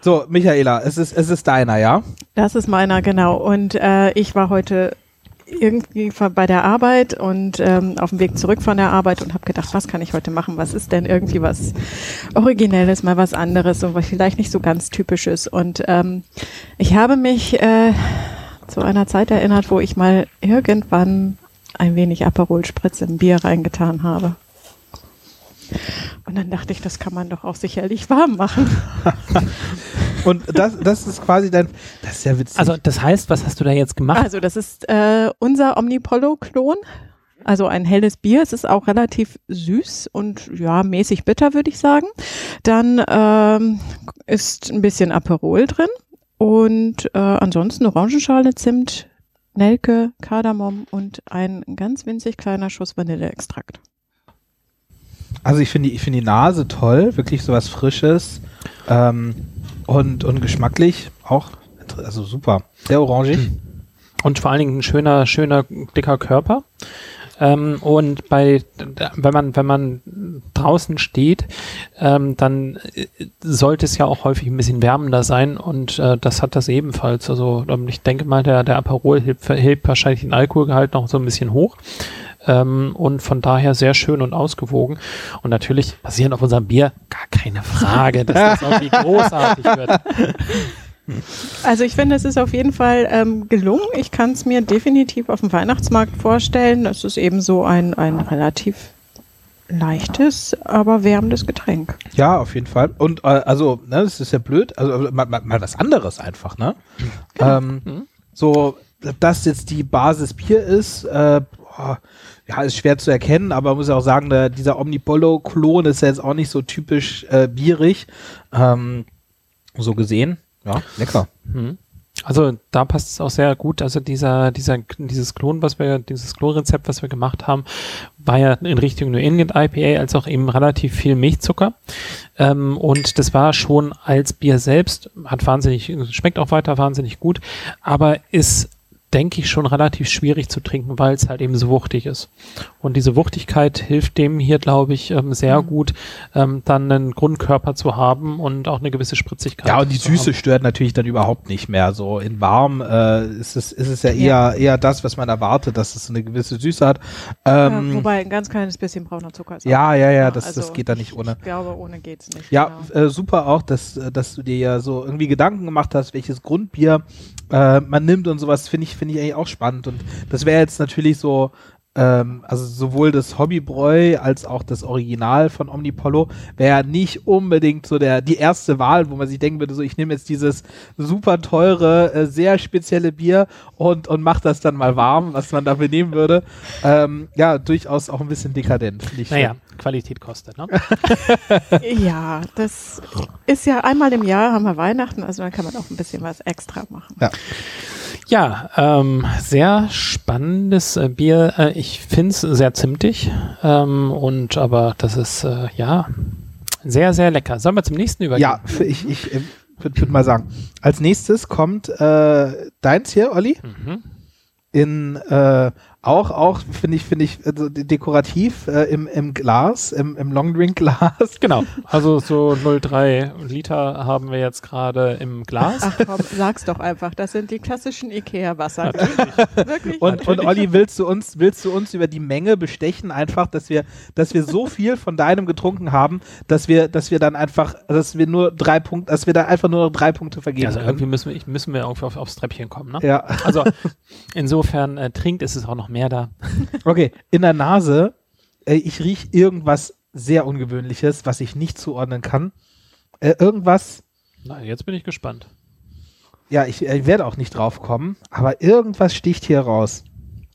so, Michaela, es ist, es ist deiner, ja? Das ist meiner, genau. Und äh, ich war heute irgendwie bei der Arbeit und ähm, auf dem Weg zurück von der Arbeit und habe gedacht, was kann ich heute machen? Was ist denn irgendwie was Originelles, mal was anderes und was vielleicht nicht so ganz typisches? Und ähm, ich habe mich äh, zu einer Zeit erinnert, wo ich mal irgendwann ein wenig Aperol Spritz im Bier reingetan habe. Und dann dachte ich, das kann man doch auch sicherlich warm machen. [LAUGHS] Und das, das ist quasi dein, das ist ja witzig. Also, das heißt, was hast du da jetzt gemacht? Also das ist äh, unser Omnipollo-Klon. Also ein helles Bier. Es ist auch relativ süß und ja, mäßig bitter, würde ich sagen. Dann ähm, ist ein bisschen Aperol drin und äh, ansonsten Orangenschale, Zimt, Nelke, Kardamom und ein ganz winzig kleiner Schuss Vanilleextrakt. Also ich finde die, ich finde die Nase toll, wirklich sowas Frisches ähm, und, und geschmacklich auch, also super, sehr orangig. [CLEARS THROAT] Und vor allen Dingen ein schöner, schöner, dicker Körper. Ähm, und bei, wenn man, wenn man draußen steht, ähm, dann äh, sollte es ja auch häufig ein bisschen wärmender sein und äh, das hat das ebenfalls. Also ähm, ich denke mal, der, der Aperol hebt, hebt wahrscheinlich den Alkoholgehalt noch so ein bisschen hoch. Ähm, und von daher sehr schön und ausgewogen. Und natürlich basierend auf unserem Bier gar keine Frage, dass das irgendwie [LAUGHS] großartig wird. Also ich finde, es ist auf jeden Fall ähm, gelungen. Ich kann es mir definitiv auf dem Weihnachtsmarkt vorstellen. Es ist eben so ein, ein relativ leichtes, aber wärmendes Getränk. Ja, auf jeden Fall. Und äh, also, ne, das ist ja blöd, also mal, mal, mal was anderes einfach, ne? Ähm, Mhm. So, dass jetzt die Basis Bier ist, äh, ja, ist schwer zu erkennen, aber man muss ja auch sagen, der, dieser Omnipollo-Klon ist jetzt auch nicht so typisch äh, bierig. Ähm, so gesehen, ja, lecker. Mhm. Also da passt es auch sehr gut. Also dieser, dieser, dieses Klon, was wir, dieses Klonrezept, was wir gemacht haben, war ja in Richtung New England IPA, als auch eben relativ viel Milchzucker. Ähm, und das war schon als Bier selbst, hat wahnsinnig, schmeckt auch weiter wahnsinnig gut, aber ist denke ich, schon relativ schwierig zu trinken, weil es halt eben so wuchtig ist. Und diese Wuchtigkeit hilft dem hier, glaube ich, ähm, sehr Mhm. gut, ähm, dann einen Grundkörper zu haben und auch eine gewisse Spritzigkeit. Ja, und die Süße haben. stört natürlich dann überhaupt nicht mehr. So in warm äh, ist, es, ist es ja eher, Ja. eher das, was man erwartet, dass es eine gewisse Süße hat. Ja, Ähm, wobei ein ganz kleines bisschen brauner Zucker ist. ja, ja, ja, das, also das geht da nicht ich, ohne. Ich glaube, ohne geht's nicht. Ja, genau. äh, super auch, dass, äh, dass du dir ja so irgendwie Gedanken gemacht hast, welches Grundbier äh, man nimmt und sowas, finde ich, finde ich eigentlich auch spannend. Und das wäre jetzt natürlich so, ähm, also sowohl das Hobbybräu als auch das Original von Omnipollo wäre ja nicht unbedingt so der die erste Wahl, wo man sich denken würde, so ich nehme jetzt dieses super teure, äh, sehr spezielle Bier und, und mach das dann mal warm, was man dafür nehmen würde. Ähm, ja, durchaus auch ein bisschen dekadent, finde ich. Qualität kostet, ne? [LAUGHS] ja, das ist ja einmal im Jahr haben wir Weihnachten, also dann kann man auch ein bisschen was extra machen. Ja, ähm, sehr spannendes äh, Bier. Äh, ich finde es sehr zimtig. Ähm, und aber das ist äh, ja sehr, sehr lecker. Sollen wir zum nächsten übergehen? Ja, ich, ich äh, würde würd mal sagen. Als nächstes kommt äh, deins hier, Olli, Mhm. in äh, auch, auch finde ich, finde ich, also de- dekorativ äh, im, im Glas, im, im Longdrink-Glas. [LAUGHS] Genau. Also so 0,3 Liter haben wir jetzt gerade im Glas. Ach komm, sag's doch einfach, das sind die klassischen Ikea-Wasser. Wirklich? Und, und Olli, willst du uns, willst du uns über die Menge bestechen, einfach, dass wir, dass wir so viel von deinem getrunken haben, dass wir, dass wir dann einfach, dass wir nur drei Punkte, dass wir da einfach nur noch drei Punkte vergeben Also können. irgendwie müssen wir, ich- müssen wir irgendwie auf, aufs Treppchen kommen, ne? Ja. Also [LAUGHS] insofern äh, trinkt, ist es auch noch mehr da. [LAUGHS] Okay, in der Nase, äh, ich riech irgendwas sehr Ungewöhnliches, was ich nicht zuordnen kann. Äh, irgendwas, Na, jetzt bin ich gespannt. ja, ich äh, werde auch nicht drauf kommen, aber irgendwas sticht hier raus.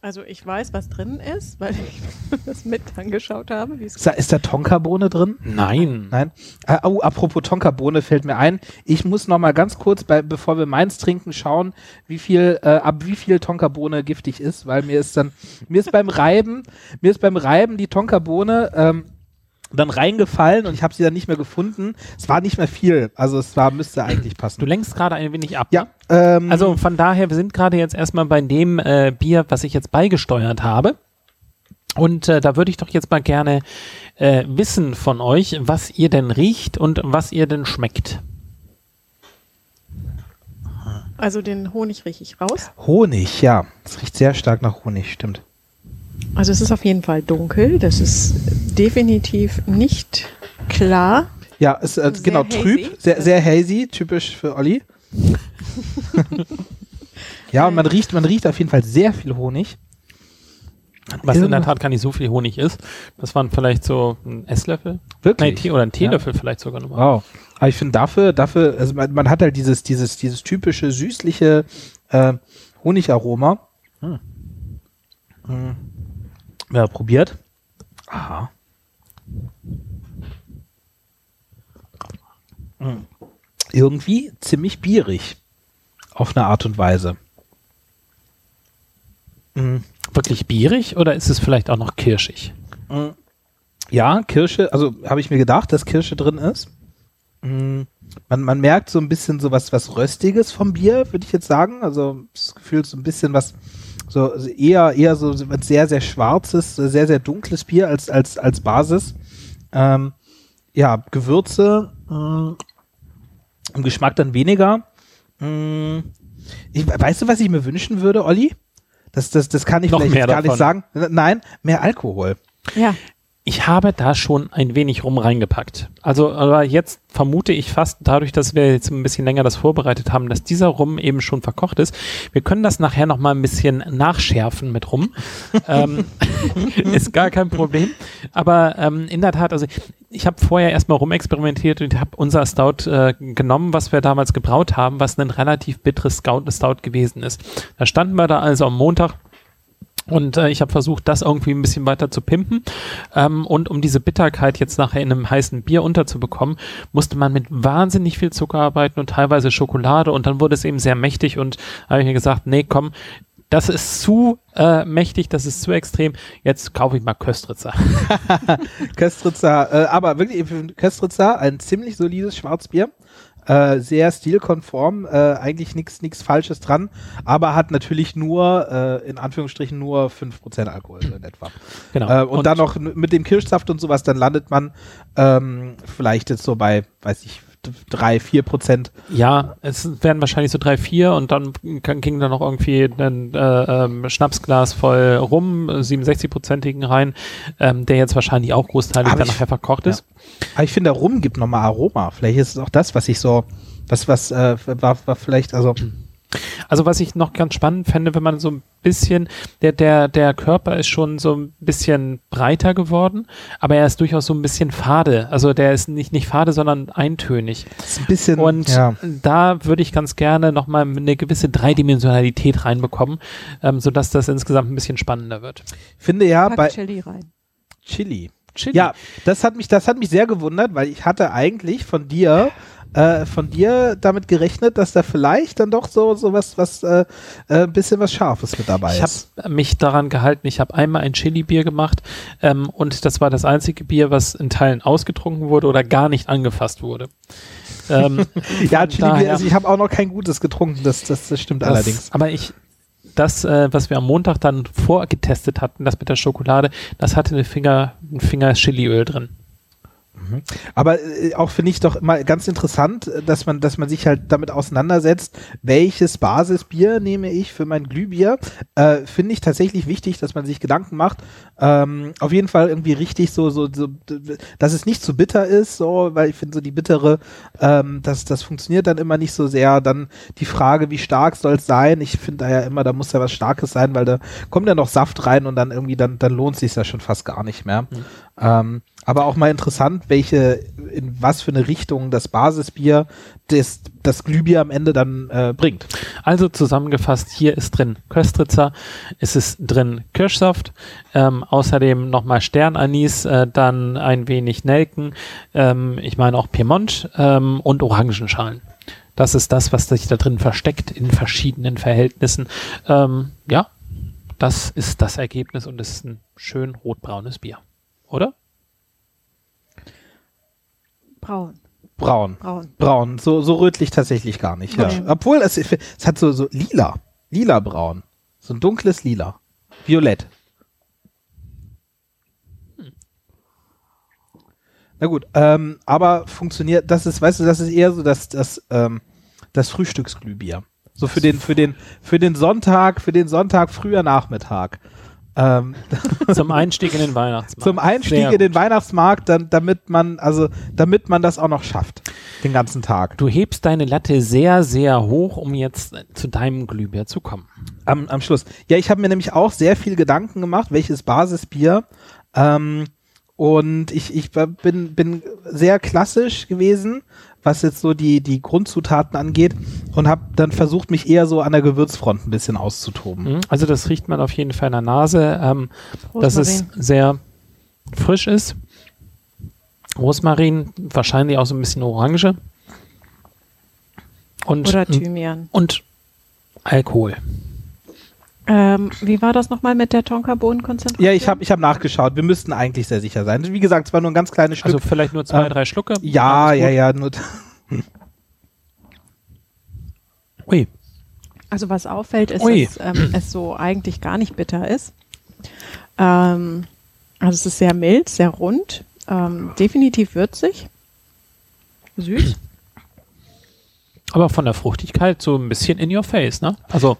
Also ich weiß, was drin ist, weil ich [LAUGHS] das mit angeschaut habe. Ist da, ist da Tonkabohne drin? Nein. Nein. Äh, oh, apropos Tonkabohne fällt mir ein. Ich muss noch mal ganz kurz, bei, bevor wir meins trinken, schauen, wie viel, äh, ab wie viel Tonkabohne giftig ist, weil mir ist dann, mir ist beim Reiben, mir ist beim Reiben die Tonkabohne ähm, dann reingefallen und ich habe sie dann nicht mehr gefunden. Es war nicht mehr viel, also es war müsste eigentlich passen. Du lenkst gerade ein wenig ab. ja, ähm, Also von daher, wir sind gerade jetzt erstmal bei dem äh, Bier, was ich jetzt beigesteuert habe. Und äh, da würde ich doch jetzt mal gerne äh, wissen von euch, was ihr denn riecht und was ihr denn schmeckt. Also den Honig rieche ich raus. Honig, ja. Es riecht sehr stark nach Honig, stimmt. Also es ist auf jeden Fall dunkel. Das ist definitiv nicht klar. Ja, es äh, Sehr genau hazy. trüb, sehr, sehr hazy, typisch für Olli. [LAUGHS] ja, und man riecht, man riecht auf jeden Fall sehr viel Honig. Was in der Tat gar nicht so viel Honig ist. Das waren vielleicht so ein Esslöffel. Wirklich? Nein, Tee oder ein Teelöffel vielleicht sogar noch. Wow. Aber ich finde dafür, dafür, also man, man hat halt dieses, dieses, dieses typische süßliche äh, Honigaroma. Hm. Hm. Ja, probiert. Aha. Hm. Irgendwie ziemlich bierig. Auf eine Art und Weise. Hm. Wirklich bierig oder ist es vielleicht auch noch kirschig? Ja, Kirsche, also habe ich mir gedacht, dass Kirsche drin ist. Mm, Man, man merkt so ein bisschen so was, was Röstiges vom Bier, würde ich jetzt sagen. Also das Gefühl so ein bisschen was, so also eher, eher so sehr, sehr schwarzes, sehr, sehr dunkles Bier als, als, als Basis. Ähm, ja, Gewürze, mh, im Geschmack dann weniger. Mm, ich, weißt du, was ich mir wünschen würde, Olli? Das, das, das kann ich Noch vielleicht gar nicht davon. sagen. N- Nein, mehr Alkohol. Ja. Ich habe da schon ein wenig rum reingepackt. Also, aber jetzt vermute ich fast, dadurch, dass wir jetzt ein bisschen länger das vorbereitet haben, dass dieser Rum eben schon verkocht ist. Wir können das nachher noch mal ein bisschen nachschärfen mit Rum. [LAUGHS] ähm, [LAUGHS] ist gar kein Problem. Aber ähm, in der Tat, also ich habe vorher erstmal rumexperimentiert und habe unser Stout äh, genommen, was wir damals gebraut haben, was ein relativ bitteres Stout, Stout gewesen ist. Da standen wir da also am Montag und äh, ich habe versucht, das irgendwie ein bisschen weiter zu pimpen. Ähm, und um diese Bitterkeit jetzt nachher in einem heißen Bier unterzubekommen, musste man mit wahnsinnig viel Zucker arbeiten und teilweise Schokolade. Und dann wurde es eben sehr mächtig. Und habe ich mir gesagt, nee, komm, das ist zu äh, mächtig, das ist zu extrem. Jetzt kaufe ich mal Köstritzer. [LAUGHS] Köstritzer, äh, aber wirklich, Köstritzer ein ziemlich solides Schwarzbier. Äh, sehr stilkonform, äh, eigentlich nichts Falsches dran, aber hat natürlich nur, äh, in Anführungsstrichen, nur 5% Alkohol in etwa. Genau. Äh, und, dann noch mit dem Kirschsaft und sowas, dann landet man ähm, vielleicht jetzt so bei, weiß ich, drei, vier Prozent. Ja, es werden wahrscheinlich so drei, vier und dann ging da noch irgendwie ein äh, ähm, Schnapsglas voll rum, äh, 67-prozentigen rein, ähm, der jetzt wahrscheinlich auch großteilig Aber dann nachher verkocht ist. Aber ich finde, der Rum gibt nochmal Aroma. Vielleicht ist es auch das, was ich so, was, was, äh, war, war vielleicht, also, Also was ich noch ganz spannend fände, wenn man so ein bisschen, der, der, der Körper ist schon so ein bisschen breiter geworden, aber er ist durchaus so ein bisschen fade. Also der ist nicht, nicht fade, sondern eintönig. ist ein bisschen, Und ja. da würde ich ganz gerne nochmal eine gewisse Dreidimensionalität reinbekommen, ähm, sodass das insgesamt ein bisschen spannender wird. finde ja Pack bei Chili rein. Chili. Chili. Ja, das hat mich, das hat mich sehr gewundert, weil ich hatte eigentlich von dir, äh, von dir damit gerechnet, dass da vielleicht dann doch so, so was, was, äh, äh, ein bisschen was Scharfes mit dabei Ich ist. habe mich daran gehalten, ich habe einmal ein Chili-Bier gemacht ähm, und das war das einzige Bier, was in Teilen ausgetrunken wurde oder gar nicht angefasst wurde. Ähm, [LAUGHS] Ja, von Chili, daher- also ich habe auch noch kein gutes getrunken, das, das, das stimmt Das, allerdings. Aber ich, das, äh, was wir am Montag dann vorgetestet hatten, das mit der Schokolade, das hatte eine Finger, ein Finger Chiliöl drin. Aber äh, auch finde ich doch immer ganz interessant, dass man, dass man sich halt damit auseinandersetzt, welches Basisbier nehme ich für mein Glühbier. Äh, finde ich tatsächlich wichtig, dass man sich Gedanken macht. Ähm, auf jeden Fall irgendwie richtig so, so, so, dass es nicht zu bitter ist, so, weil ich finde so die bittere, ähm, das, das funktioniert dann immer nicht so sehr. Dann die Frage, wie stark soll es sein? Ich finde da ja immer, da muss ja was Starkes sein, weil da kommt ja noch Saft rein und dann irgendwie, dann, dann lohnt sich ja schon fast gar nicht mehr. Ähm, aber auch mal interessant, welche, in was für eine Richtung das Basisbier des, das Glühbier am Ende dann äh, bringt. Also zusammengefasst, hier ist drin Köstritzer, es ist drin Kirschsaft, ähm, außerdem nochmal Sternanis, äh, dann ein wenig Nelken, ähm, ich meine auch Piemont ähm, und Orangenschalen. Das ist das, was sich da drin versteckt in verschiedenen Verhältnissen. Ähm, ja, das ist das Ergebnis und es ist ein schön rotbraunes Bier. Oder? Braun. Braun. Braun. Braun. So, so rötlich tatsächlich gar nicht. Ja. Obwohl, es, es hat so, so lila. Lila braun. So ein dunkles Lila. Violett. Na gut, ähm, aber funktioniert, das ist, weißt du, das ist eher so das, das, ähm, das Frühstücksglühbier. So für den, für den, für den Sonntag, für den Sonntag früher Nachmittag. Ähm, [LAUGHS] Zum Einstieg in den Weihnachtsmarkt. zum Einstieg in den. Weihnachtsmarkt, dann, damit man, also, damit man das auch noch schafft. Den ganzen Tag. Du hebst deine Latte sehr, sehr hoch, um jetzt zu deinem Glühbier zu kommen. am, am Schluss. Ja, ich habe mir nämlich auch sehr viel Gedanken gemacht, welches Basisbier. Ähm, und ich, ich bin, bin sehr klassisch gewesen, was jetzt so die, die Grundzutaten angeht und habe dann versucht, mich eher so an der Gewürzfront ein bisschen auszutoben. Mhm. Also das riecht man auf jeden Fall in der Nase, ähm, dass es sehr frisch ist. Rosmarin, wahrscheinlich auch so ein bisschen Orange. Und, Oder Thymian. und Alkohol. Ähm, wie war das nochmal mit der Tonka-Bohnenkonzentration? Ja, ich habe ich hab nachgeschaut. Wir müssten eigentlich sehr sicher sein. Wie gesagt, es war nur ein ganz kleines Stück. Also vielleicht nur zwei, Äh, drei Schlucke. ja, ja, ja, nur [LAUGHS] Ui, Also was auffällt, ist, Ui. dass ähm, es so eigentlich gar nicht bitter ist. Ähm, also es ist sehr mild, sehr rund, ähm, definitiv würzig, süß. aber von der Fruchtigkeit so ein bisschen in your face, ne? Also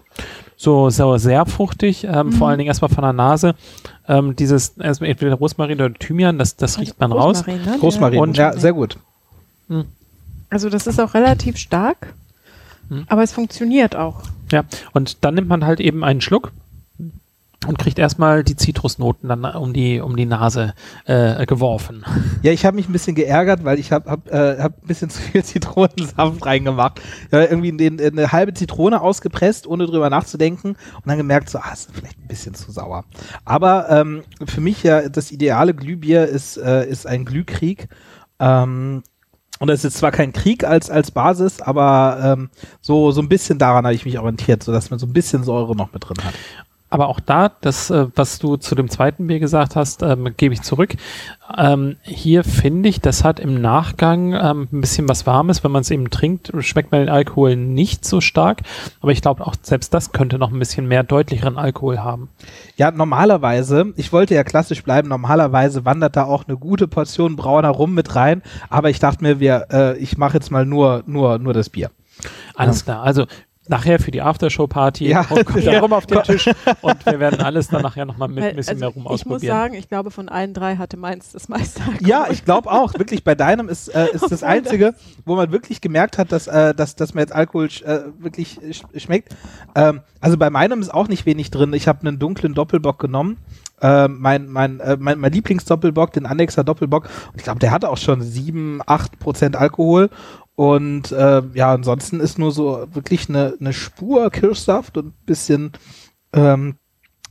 so, so sehr fruchtig, ähm, vor allen Dingen erstmal von der Nase. Ähm, dieses, erstmal entweder Rosmarin oder Thymian, das, das riecht man raus. Rosmarin, ne? Rosmarin. Und- ja, sehr gut. Also das ist auch relativ stark, Hm. aber es funktioniert auch. Ja, und dann nimmt man halt eben einen Schluck und kriegt erstmal die Zitrusnoten dann um die, um die Nase äh, geworfen. Ja, ich habe mich ein bisschen geärgert, weil ich habe hab, äh, hab ein bisschen [LAUGHS] zu viel Zitronensaft reingemacht. Hab irgendwie den, eine halbe Zitrone ausgepresst, ohne drüber nachzudenken und dann gemerkt, so, ah, ist vielleicht ein bisschen zu sauer. Aber ähm, für mich ja das ideale Glühbier ist, äh, ist ein Glühkrieg. Ähm, und das ist zwar kein Krieg als, als Basis, aber ähm, so, so ein bisschen daran habe ich mich orientiert, so dass man so ein bisschen Säure noch mit drin hat. Aber auch da, das, äh, was du zu dem zweiten Bier gesagt hast, ähm, gebe ich zurück. Ähm, hier finde ich, das hat im Nachgang ähm, ein bisschen was Warmes. Wenn man es eben trinkt, schmeckt man den Alkohol nicht so stark. Aber ich glaube, auch selbst das könnte noch ein bisschen mehr deutlicheren Alkohol haben. Ja, normalerweise, ich wollte ja klassisch bleiben, normalerweise wandert da auch eine gute Portion brauner rum mit rein. Aber ich dachte mir, wir, äh, ich mache jetzt mal nur, nur, nur das Bier. Alles klar. Also nachher für die Aftershow-Party Ja. und kommt Ja. rum auf den Tisch und wir werden alles dann nachher nochmal mit ein bisschen also mehr rum ich muss ausprobieren. sagen, ich glaube, von allen drei hatte meins das meiste. [LAUGHS] Ja, ich glaube auch. Wirklich, bei deinem ist, äh, ist das Einzige, wo man wirklich gemerkt hat, dass, äh, dass, dass mir jetzt Alkohol sch- äh, wirklich sch schmeckt. Ähm, also bei meinem ist auch nicht wenig drin. Ich habe einen dunklen Doppelbock genommen. Ähm, mein, mein, äh, mein, mein Lieblingsdoppelbock, den Annexer Doppelbock. Und ich glaube, der hatte auch schon 7, 8 Prozent Alkohol. Und äh, ja, ansonsten ist nur so wirklich eine, eine Spur Kirschsaft und ein bisschen ähm,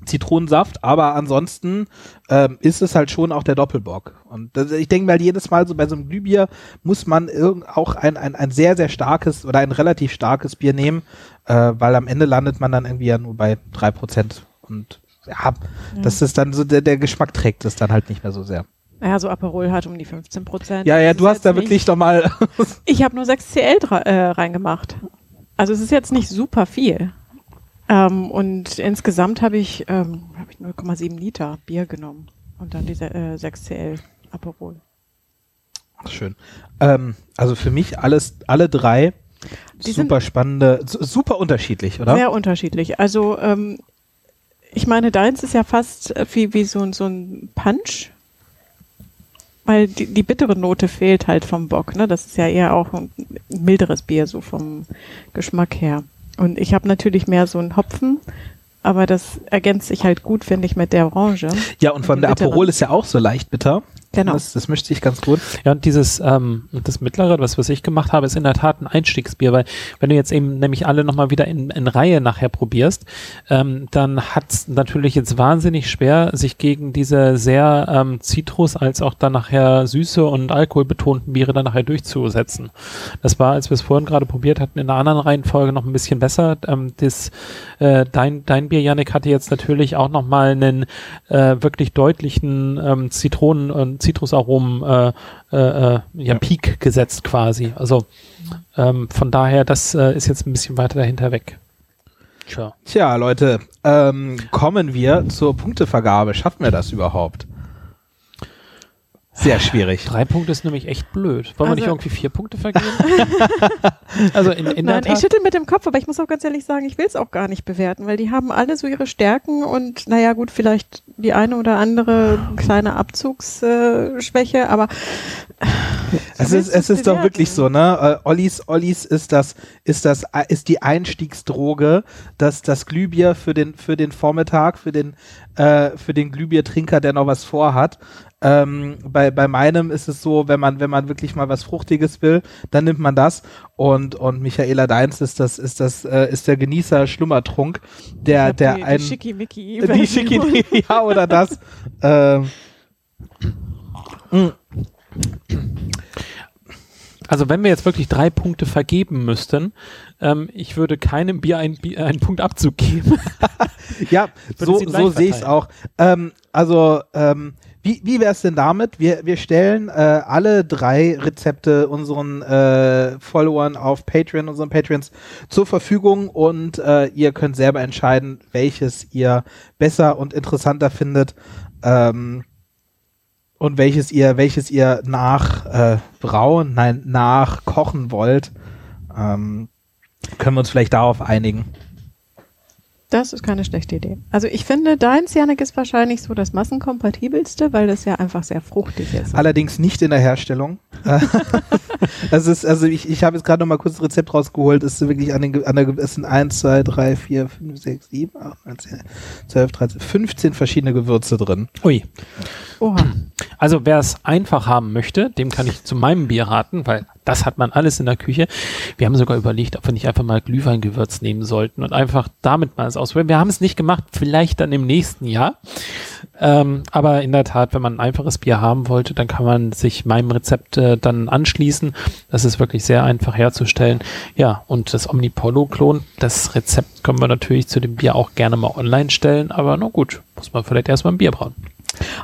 Zitronensaft, aber ansonsten ähm, ist es halt schon auch der Doppelbock. Und das, ich denke mal, jedes Mal so bei so einem Glühbier muss man irgend auch ein, ein, ein sehr, sehr starkes oder ein relativ starkes Bier nehmen, äh, weil am Ende landet man dann irgendwie ja nur bei drei Prozent. Und ja, das ist dann so, der, der Geschmack trägt es dann halt nicht mehr so sehr. Naja, so Aperol hat um die 15 Prozent. Ja, ja, du hast da wirklich noch mal [LAUGHS] ich habe nur 6 CL dra- äh, reingemacht. Also es ist jetzt nicht super viel. Ähm, und insgesamt habe ich, ähm, hab ich 0,7 Liter Bier genommen. Und dann diese äh, 6 CL Aperol. Schön. Ähm, also für mich alles, alle drei Die super spannende, su- super unterschiedlich, oder? Sehr unterschiedlich. Also ähm, ich meine, deins ist ja fast äh, wie, wie so, ein- so ein Punch. Weil die, die bittere Note fehlt halt vom Bock. Ne? Das ist ja eher auch ein milderes Bier, so vom Geschmack her. Und ich habe natürlich mehr so einen Hopfen, aber das ergänzt sich halt gut, finde ich, mit der Orange. Ja, und von der bittere. Aperol ist ja auch so leicht bitter. Genau. Das, das mischt sich ganz gut. Ja, und dieses, ähm, das mittlere, was, was ich gemacht habe, ist in der Tat ein Einstiegsbier, weil wenn du jetzt eben nämlich alle nochmal wieder in, in Reihe nachher probierst, ähm, dann hat's natürlich jetzt wahnsinnig schwer, sich gegen diese sehr ähm, Zitrus als auch dann nachher süße und alkoholbetonten Biere dann nachher durchzusetzen. Das war, als wir es vorhin gerade probiert hatten, in einer anderen Reihenfolge noch ein bisschen besser. Ähm, das, äh, dein, dein Bier, Yannick, hatte jetzt natürlich auch nochmal einen äh, wirklich deutlichen ähm, Zitronen- und Zitrusaromen äh, äh, äh, ja, Peak gesetzt quasi. Also ähm, von daher, das äh, ist jetzt ein bisschen weiter dahinter weg. Tja. Tja, Leute, ähm, kommen wir zur Punktevergabe. Schaffen wir das überhaupt? Sehr schwierig. Drei Punkte ist nämlich echt blöd. Wollen wir Also- nicht irgendwie vier Punkte vergeben? [LAUGHS] also in, in der Nein, ich schüttel mit dem Kopf, aber ich muss auch ganz ehrlich sagen, ich will es auch gar nicht bewerten, weil die haben alle so ihre Stärken und naja gut, vielleicht die eine oder andere kleine Abzugsschwäche, aber Es ist, es ist doch wirklich so, ne? Äh, Ollis, Ollis ist das, ist das, ist die Einstiegsdroge, das, das Glühbier für den, für den Vormittag, für den, äh, für den Glühbiertrinker, der noch was vorhat. Ähm, bei, bei meinem ist es so, wenn man, wenn man wirklich mal was Fruchtiges will, dann nimmt man das. Und, und Michaela Deins ist das, ist das, äh, ist der Genießer Schlummertrunk, der, der die, ein, die Schickimicki. die Schicki, [LAUGHS] ja, oder das. Ähm, Also wenn wir jetzt wirklich drei Punkte vergeben müssten, ähm, ich würde keinem Bier einen, Bier einen Punkt Abzug geben. [LAUGHS] Ja, so, so sehe ich es auch. Ähm, also, ähm, wie, wie wäre es denn damit? Wir, wir stellen äh, alle drei Rezepte unseren äh, Followern auf Patreon, unseren Patreons zur Verfügung und äh, ihr könnt selber entscheiden, welches ihr besser und interessanter findet. Ähm, und welches ihr, welches ihr nach äh, brauen, nein, nach kochen wollt. Ähm, können wir uns vielleicht darauf einigen. Das ist keine schlechte Idee. Also ich finde, deins, Janik, ist wahrscheinlich so das massenkompatibelste, weil das ja einfach sehr fruchtig ist. Allerdings nicht in der Herstellung. [LAUGHS] [LAUGHS] das ist, also ich, ich habe jetzt gerade noch mal kurz das Rezept rausgeholt. Es ist wirklich an den, an der, es sind 1, 2, 3, 4, 5, 6, 7, 8, 9, 10, 12, 13, 15 verschiedene Gewürze drin. Ui. Oha. Also wer es einfach haben möchte, dem kann ich zu meinem Bier raten, weil das hat man alles in der Küche. Wir haben sogar überlegt, ob wir nicht einfach mal Glühweingewürz nehmen sollten und einfach damit mal es ausprobieren. Wir haben es nicht gemacht, vielleicht dann im nächsten Jahr. Ähm, aber in der Tat, wenn man ein einfaches Bier haben wollte, dann kann man sich meinem Rezept äh, dann anschließen. Das ist wirklich sehr einfach herzustellen. Ja, und das Omnipolo-Klon, das Rezept können wir natürlich zu dem Bier auch gerne mal online stellen, aber na gut, muss man vielleicht erstmal ein Bier brauen.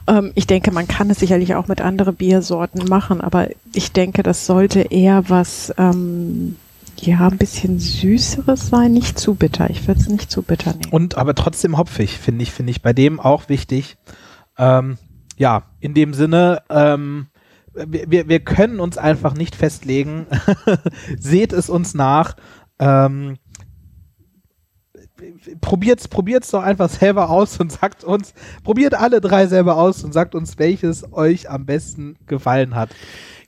Ähm, ich denke, man kann es sicherlich auch mit anderen Biersorten machen, aber ich denke, das sollte eher was, ähm, ja, ein bisschen süßeres sein, nicht zu bitter. Ich würde es nicht zu bitter nehmen. Und aber trotzdem hopfig, finde ich, finde ich bei dem auch wichtig. Ähm, ja, in dem Sinne, ähm, wir, wir- können uns einfach nicht festlegen. [LAUGHS] Seht es uns nach. Ähm, probiert's, probiert's doch einfach selber aus und sagt uns, probiert alle drei selber aus und sagt uns, welches euch am besten gefallen hat.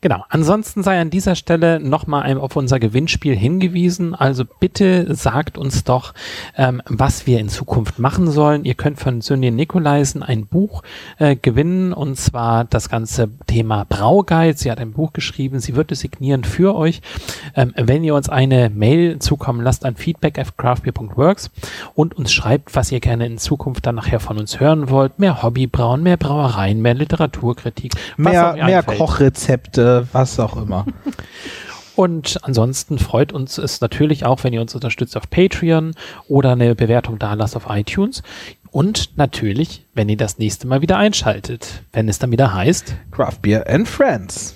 Genau. Ansonsten sei an dieser Stelle nochmal auf unser Gewinnspiel hingewiesen. Also bitte sagt uns doch, ähm, was wir in Zukunft machen sollen. Ihr könnt von Sönje Nikolaisen ein Buch äh, gewinnen und zwar das ganze Thema Brauguide. Sie hat ein Buch geschrieben. Sie wird es signieren für euch. Ähm, wenn ihr uns eine Mail zukommen lasst an feedback at craftbeer.works und uns schreibt, was ihr gerne in Zukunft dann nachher von uns hören wollt. Mehr Hobbybrauen, mehr Brauereien, mehr Literaturkritik. Mehr, mehr einfällt. Kochrezepte, was auch immer. Und ansonsten freut uns es natürlich auch, wenn ihr uns unterstützt auf Patreon oder eine Bewertung da lasst auf iTunes. Und natürlich, wenn ihr das nächste Mal wieder einschaltet, wenn es dann wieder heißt. Craft Beer and Friends.